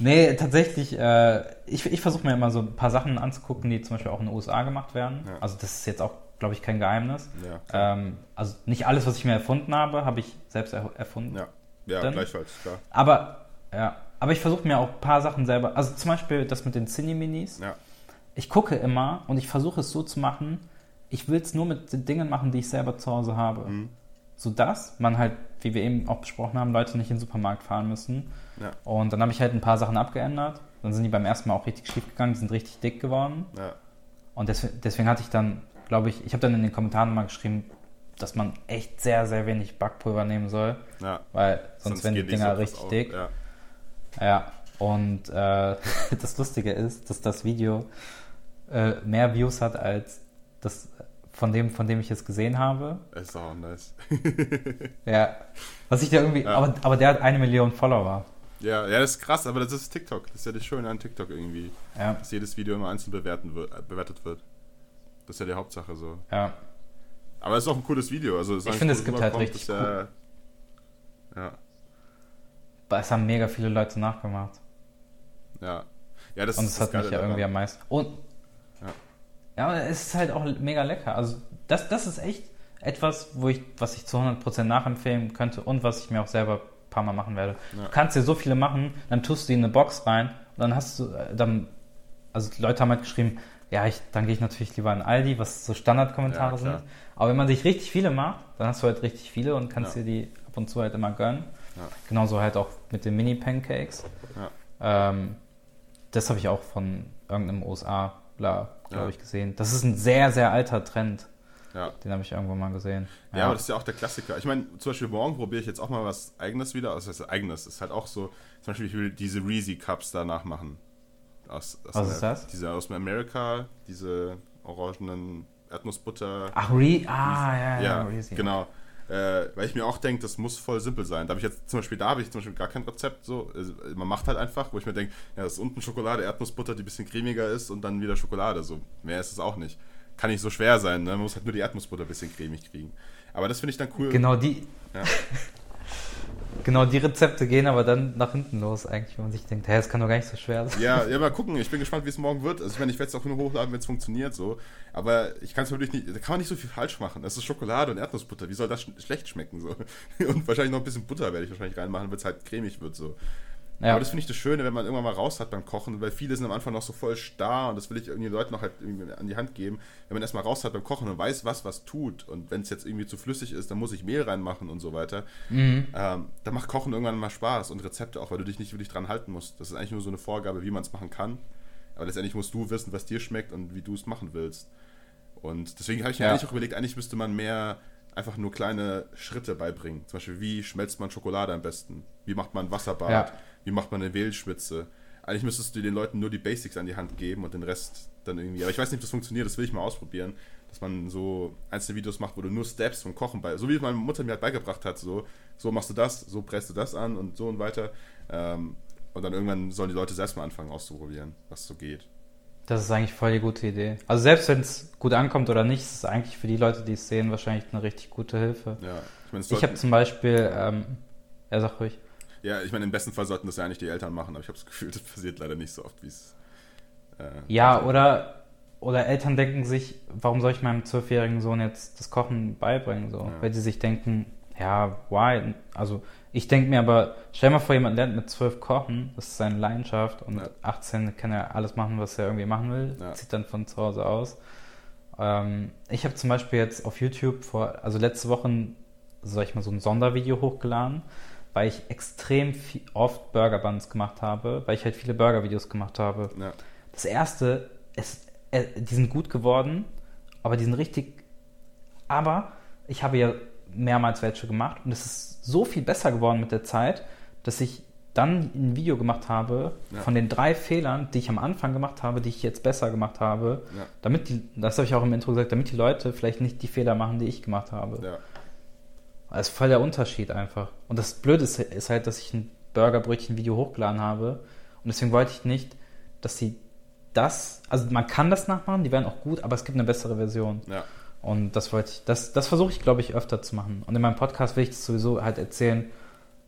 S1: Nee, tatsächlich, äh, ich, ich versuche mir immer so ein paar Sachen anzugucken, die zum Beispiel auch in den USA gemacht werden.
S2: Ja.
S1: Also das ist jetzt auch, glaube ich, kein Geheimnis.
S2: Ja,
S1: ähm, also nicht alles, was ich mir erfunden habe, habe ich selbst er erfunden.
S2: Ja, ja gleichfalls, klar.
S1: Aber, ja, aber ich versuche mir auch ein paar Sachen selber, also zum Beispiel das mit den Cine-Minis.
S2: Ja,
S1: Ich gucke immer und ich versuche es so zu machen, ich will es nur mit den Dingen machen, die ich selber zu Hause habe.
S2: Mhm.
S1: Sodass man halt, wie wir eben auch besprochen haben, Leute nicht in den Supermarkt fahren müssen.
S2: Ja,
S1: Und dann habe ich halt ein paar Sachen abgeändert. Dann sind die beim ersten Mal auch richtig schief gegangen, die sind richtig dick geworden.
S2: ja.
S1: Und deswegen, deswegen hatte ich dann, glaube ich, ich habe dann in den Kommentaren mal geschrieben, dass man echt sehr, sehr wenig Backpulver nehmen soll,
S2: ja.
S1: weil sonst, werden die Dinger
S2: so
S1: richtig
S2: auf.
S1: dick.
S2: Ja.
S1: Ja, und äh, das Lustige ist, dass das Video äh, mehr Views hat als das von dem, von dem ich es gesehen habe.
S2: Ist auch nice.
S1: Ja, was ich da irgendwie,
S2: Ja.
S1: aber, aber der hat eine Million Follower.
S2: Ja, ja, das ist krass, aber das ist TikTok. Das ist ja das Schöne an TikTok irgendwie.
S1: Ja,
S2: Dass jedes Video immer einzeln bewerten wird, äh, bewertet wird. Das ist ja die Hauptsache so.
S1: ja.
S2: Aber es ist auch ein cooles Video. Also,
S1: Ich finde, es gibt halt richtig
S2: ist ja, ja,
S1: Aber es haben mega viele Leute nachgemacht.
S2: ja. Ja, das
S1: Und es
S2: das
S1: hat mich ja irgendwie
S2: daran.
S1: am meisten. Und
S2: Ja.
S1: ja, aber es ist halt auch mega lecker. Also das, das ist echt etwas, wo ich, was ich zu 100% nachempfehlen könnte und was ich mir auch selber paar Mal machen werde.
S2: Ja.
S1: Du kannst dir so viele machen, dann tust du die in eine Box rein und dann hast du, äh, dann, also die Leute haben halt geschrieben, ja, ich, dann gehe ich natürlich lieber an Aldi, was so Standardkommentare
S2: Ja,
S1: sind. Aber wenn man sich richtig viele macht, dann hast du halt richtig viele und kannst
S2: Ja.
S1: dir die ab und zu halt immer gönnen.
S2: Ja.
S1: Genauso halt auch mit den Mini-Pancakes. Ähm, das habe ich auch von irgendeinem USA, glaube ich, gesehen. Das ist ein sehr, sehr alter Trend.
S2: Ja.
S1: Den habe ich irgendwo mal gesehen.
S2: Ja, aber das ist ja auch der Klassiker. Ich meine, zum Beispiel morgen probiere ich jetzt auch mal was Eigenes wieder. Also, das heißt, Eigenes ist halt auch so, zum Beispiel, ich will diese Reezy Cups da nachmachen. Aus, aus
S1: Was ist das?
S2: Diese aus Amerika, diese orangenen Erdnussbutter.
S1: Ach, Re ah, ja, ja,
S2: ja,
S1: Reezy.
S2: genau. Äh, weil ich mir auch denke, das muss voll simpel sein. Da habe ich jetzt zum Beispiel, da habe ich zum Beispiel gar kein Rezept. So, Also, man macht halt einfach, wo ich mir denke, ja, das ist unten Schokolade, Erdnussbutter, die ein bisschen cremiger ist und dann wieder Schokolade. So mehr ist es auch nicht. Kann nicht so schwer sein. Ne? Man muss halt nur die Erdnussbutter ein bisschen cremig kriegen. Aber das finde ich dann cool.
S1: Genau die,
S2: Ja.
S1: genau die Rezepte gehen aber dann nach hinten los eigentlich, wenn man sich denkt, hey, das kann doch gar nicht so schwer sein.
S2: Ja, ja, mal gucken. Ich bin gespannt, wie es morgen wird. Also ich meine, ich werde es auch nur hochladen, wenn es funktioniert so. Aber ich kann es natürlich nicht, da kann man nicht so viel falsch machen. Das ist Schokolade und Erdnussbutter. Wie soll das sch schlecht schmecken so? Und wahrscheinlich noch ein bisschen Butter werde ich wahrscheinlich reinmachen, damit es halt cremig wird so.
S1: Ja.
S2: Aber das finde ich das Schöne, wenn man irgendwann mal raus hat beim Kochen, weil viele sind am Anfang noch so voll starr und das will ich irgendwie den Leuten noch halt an die Hand geben. Wenn man erstmal raus hat beim Kochen und weiß, was was tut und wenn es jetzt irgendwie zu flüssig ist, dann muss ich Mehl reinmachen und so weiter.
S1: Mhm.
S2: Ähm, dann macht Kochen irgendwann mal Spaß und Rezepte auch, weil du dich nicht wirklich dran halten musst. Das ist eigentlich nur so eine Vorgabe, wie man es machen kann. Aber letztendlich musst du wissen, was dir schmeckt und wie du es machen willst. Und deswegen habe ich mir
S1: Ja.
S2: eigentlich auch überlegt, eigentlich müsste man mehr einfach nur kleine Schritte beibringen. Zum Beispiel, wie schmelzt man Schokolade am besten? Wie macht man Wasserbad?
S1: Ja.
S2: Wie macht man eine Mehlschwitze? Eigentlich müsstest du den Leuten nur die Basics an die Hand geben und den Rest dann irgendwie. Aber ich weiß nicht, ob das funktioniert, das will ich mal ausprobieren. Dass man so einzelne Videos macht, wo du nur Steps vom Kochen bei. So wie meine Mutter mir halt beigebracht hat, so, so machst du das, so presst du das an und so und weiter. Ähm, und dann irgendwann sollen die Leute selbst mal anfangen auszuprobieren, was so geht.
S1: Das ist eigentlich voll die gute Idee. Also selbst wenn es gut ankommt oder nicht, ist es eigentlich für die Leute, die es sehen, wahrscheinlich eine richtig gute Hilfe.
S2: Ja, ich meine, es
S1: Ich habe zum Beispiel, ähm, ja, sag ruhig.
S2: Ja, ich meine, im besten Fall sollten das ja eigentlich die Eltern machen, aber ich habe das Gefühl, das passiert leider nicht so oft, wie es. Äh,
S1: Ja, oder, oder Eltern denken sich, warum soll ich meinem zwölfjährigen Sohn jetzt das Kochen beibringen? So?
S2: Ja.
S1: Weil sie sich denken, ja, why? Also ich denke mir aber, stell mal vor, jemand lernt mit zwölf kochen, das ist seine Leidenschaft und
S2: Ja.
S1: 18 kann er alles machen, was er irgendwie machen will,
S2: Ja.
S1: zieht dann von zu Hause aus. Ähm, ich habe zum Beispiel jetzt auf YouTube vor, also letzte Woche, sag ich mal, so ein Sondervideo hochgeladen, weil ich extrem viel, oft Burger Buns gemacht habe, weil ich halt viele Burger-Videos gemacht habe.
S2: Ja,
S1: Das erste, ist, äh, die sind gut geworden, aber die sind richtig. Aber ich habe ja mehrmals welche gemacht und es ist so viel besser geworden mit der Zeit, dass ich dann ein Video gemacht habe
S2: Ja.
S1: von den drei Fehlern, die ich am Anfang gemacht habe, die ich jetzt besser gemacht habe,
S2: ja,
S1: damit die, das habe ich auch im Intro gesagt, damit die Leute vielleicht nicht die Fehler machen, die ich gemacht habe.
S2: ja.
S1: Das ist voll der Unterschied einfach. Und das Blöde ist, ist halt, dass ich ein Burgerbrötchen-Video hochgeladen habe. Und deswegen wollte ich nicht, dass sie das, also man kann das nachmachen, die werden auch gut, aber es gibt eine bessere Version.
S2: ja.
S1: Und das wollte ich, das, das versuche ich, glaube ich, öfter zu machen. Und in meinem Podcast will ich das sowieso halt erzählen,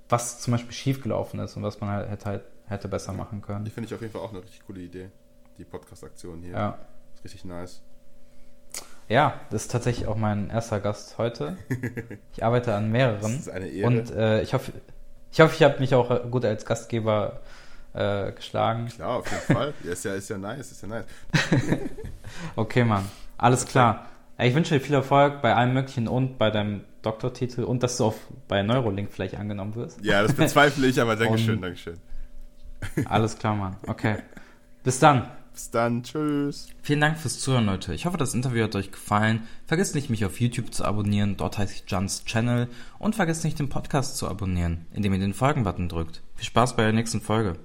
S1: was zum Beispiel schiefgelaufen ist und was man halt hätte, halt, hätte besser machen können.
S2: Die finde ich auf jeden Fall auch eine richtig coole Idee, die Podcast-Aktion hier.
S1: Ja.
S2: Ist richtig nice.
S1: Ja, das ist tatsächlich auch mein erster Gast heute. Ich arbeite an mehreren.
S2: Das ist eine Ehre.
S1: Und äh, ich hoffe, ich, hoffe, ich habe mich auch gut als Gastgeber äh, geschlagen.
S2: Klar, auf jeden Fall. Ist, ja, ist ja nice, ist ja nice.
S1: okay, Mann. Alles klar. Ich wünsche dir viel Erfolg bei allem Möglichen und bei deinem Doktortitel und dass du auch bei Neurolink vielleicht angenommen wirst.
S2: Ja, das bezweifle ich, aber Dankeschön, Dankeschön.
S1: Alles klar, Mann. Okay. Bis dann.
S2: Bis dann. Tschüss.
S1: Vielen Dank fürs Zuhören, Leute. Ich hoffe, das Interview hat euch gefallen. Vergesst nicht, mich auf YouTube zu abonnieren. Dort heiße ich Juns Channel. Und vergesst nicht, den Podcast zu abonnieren, indem ihr den Folgen-Button drückt. Viel Spaß bei der nächsten Folge.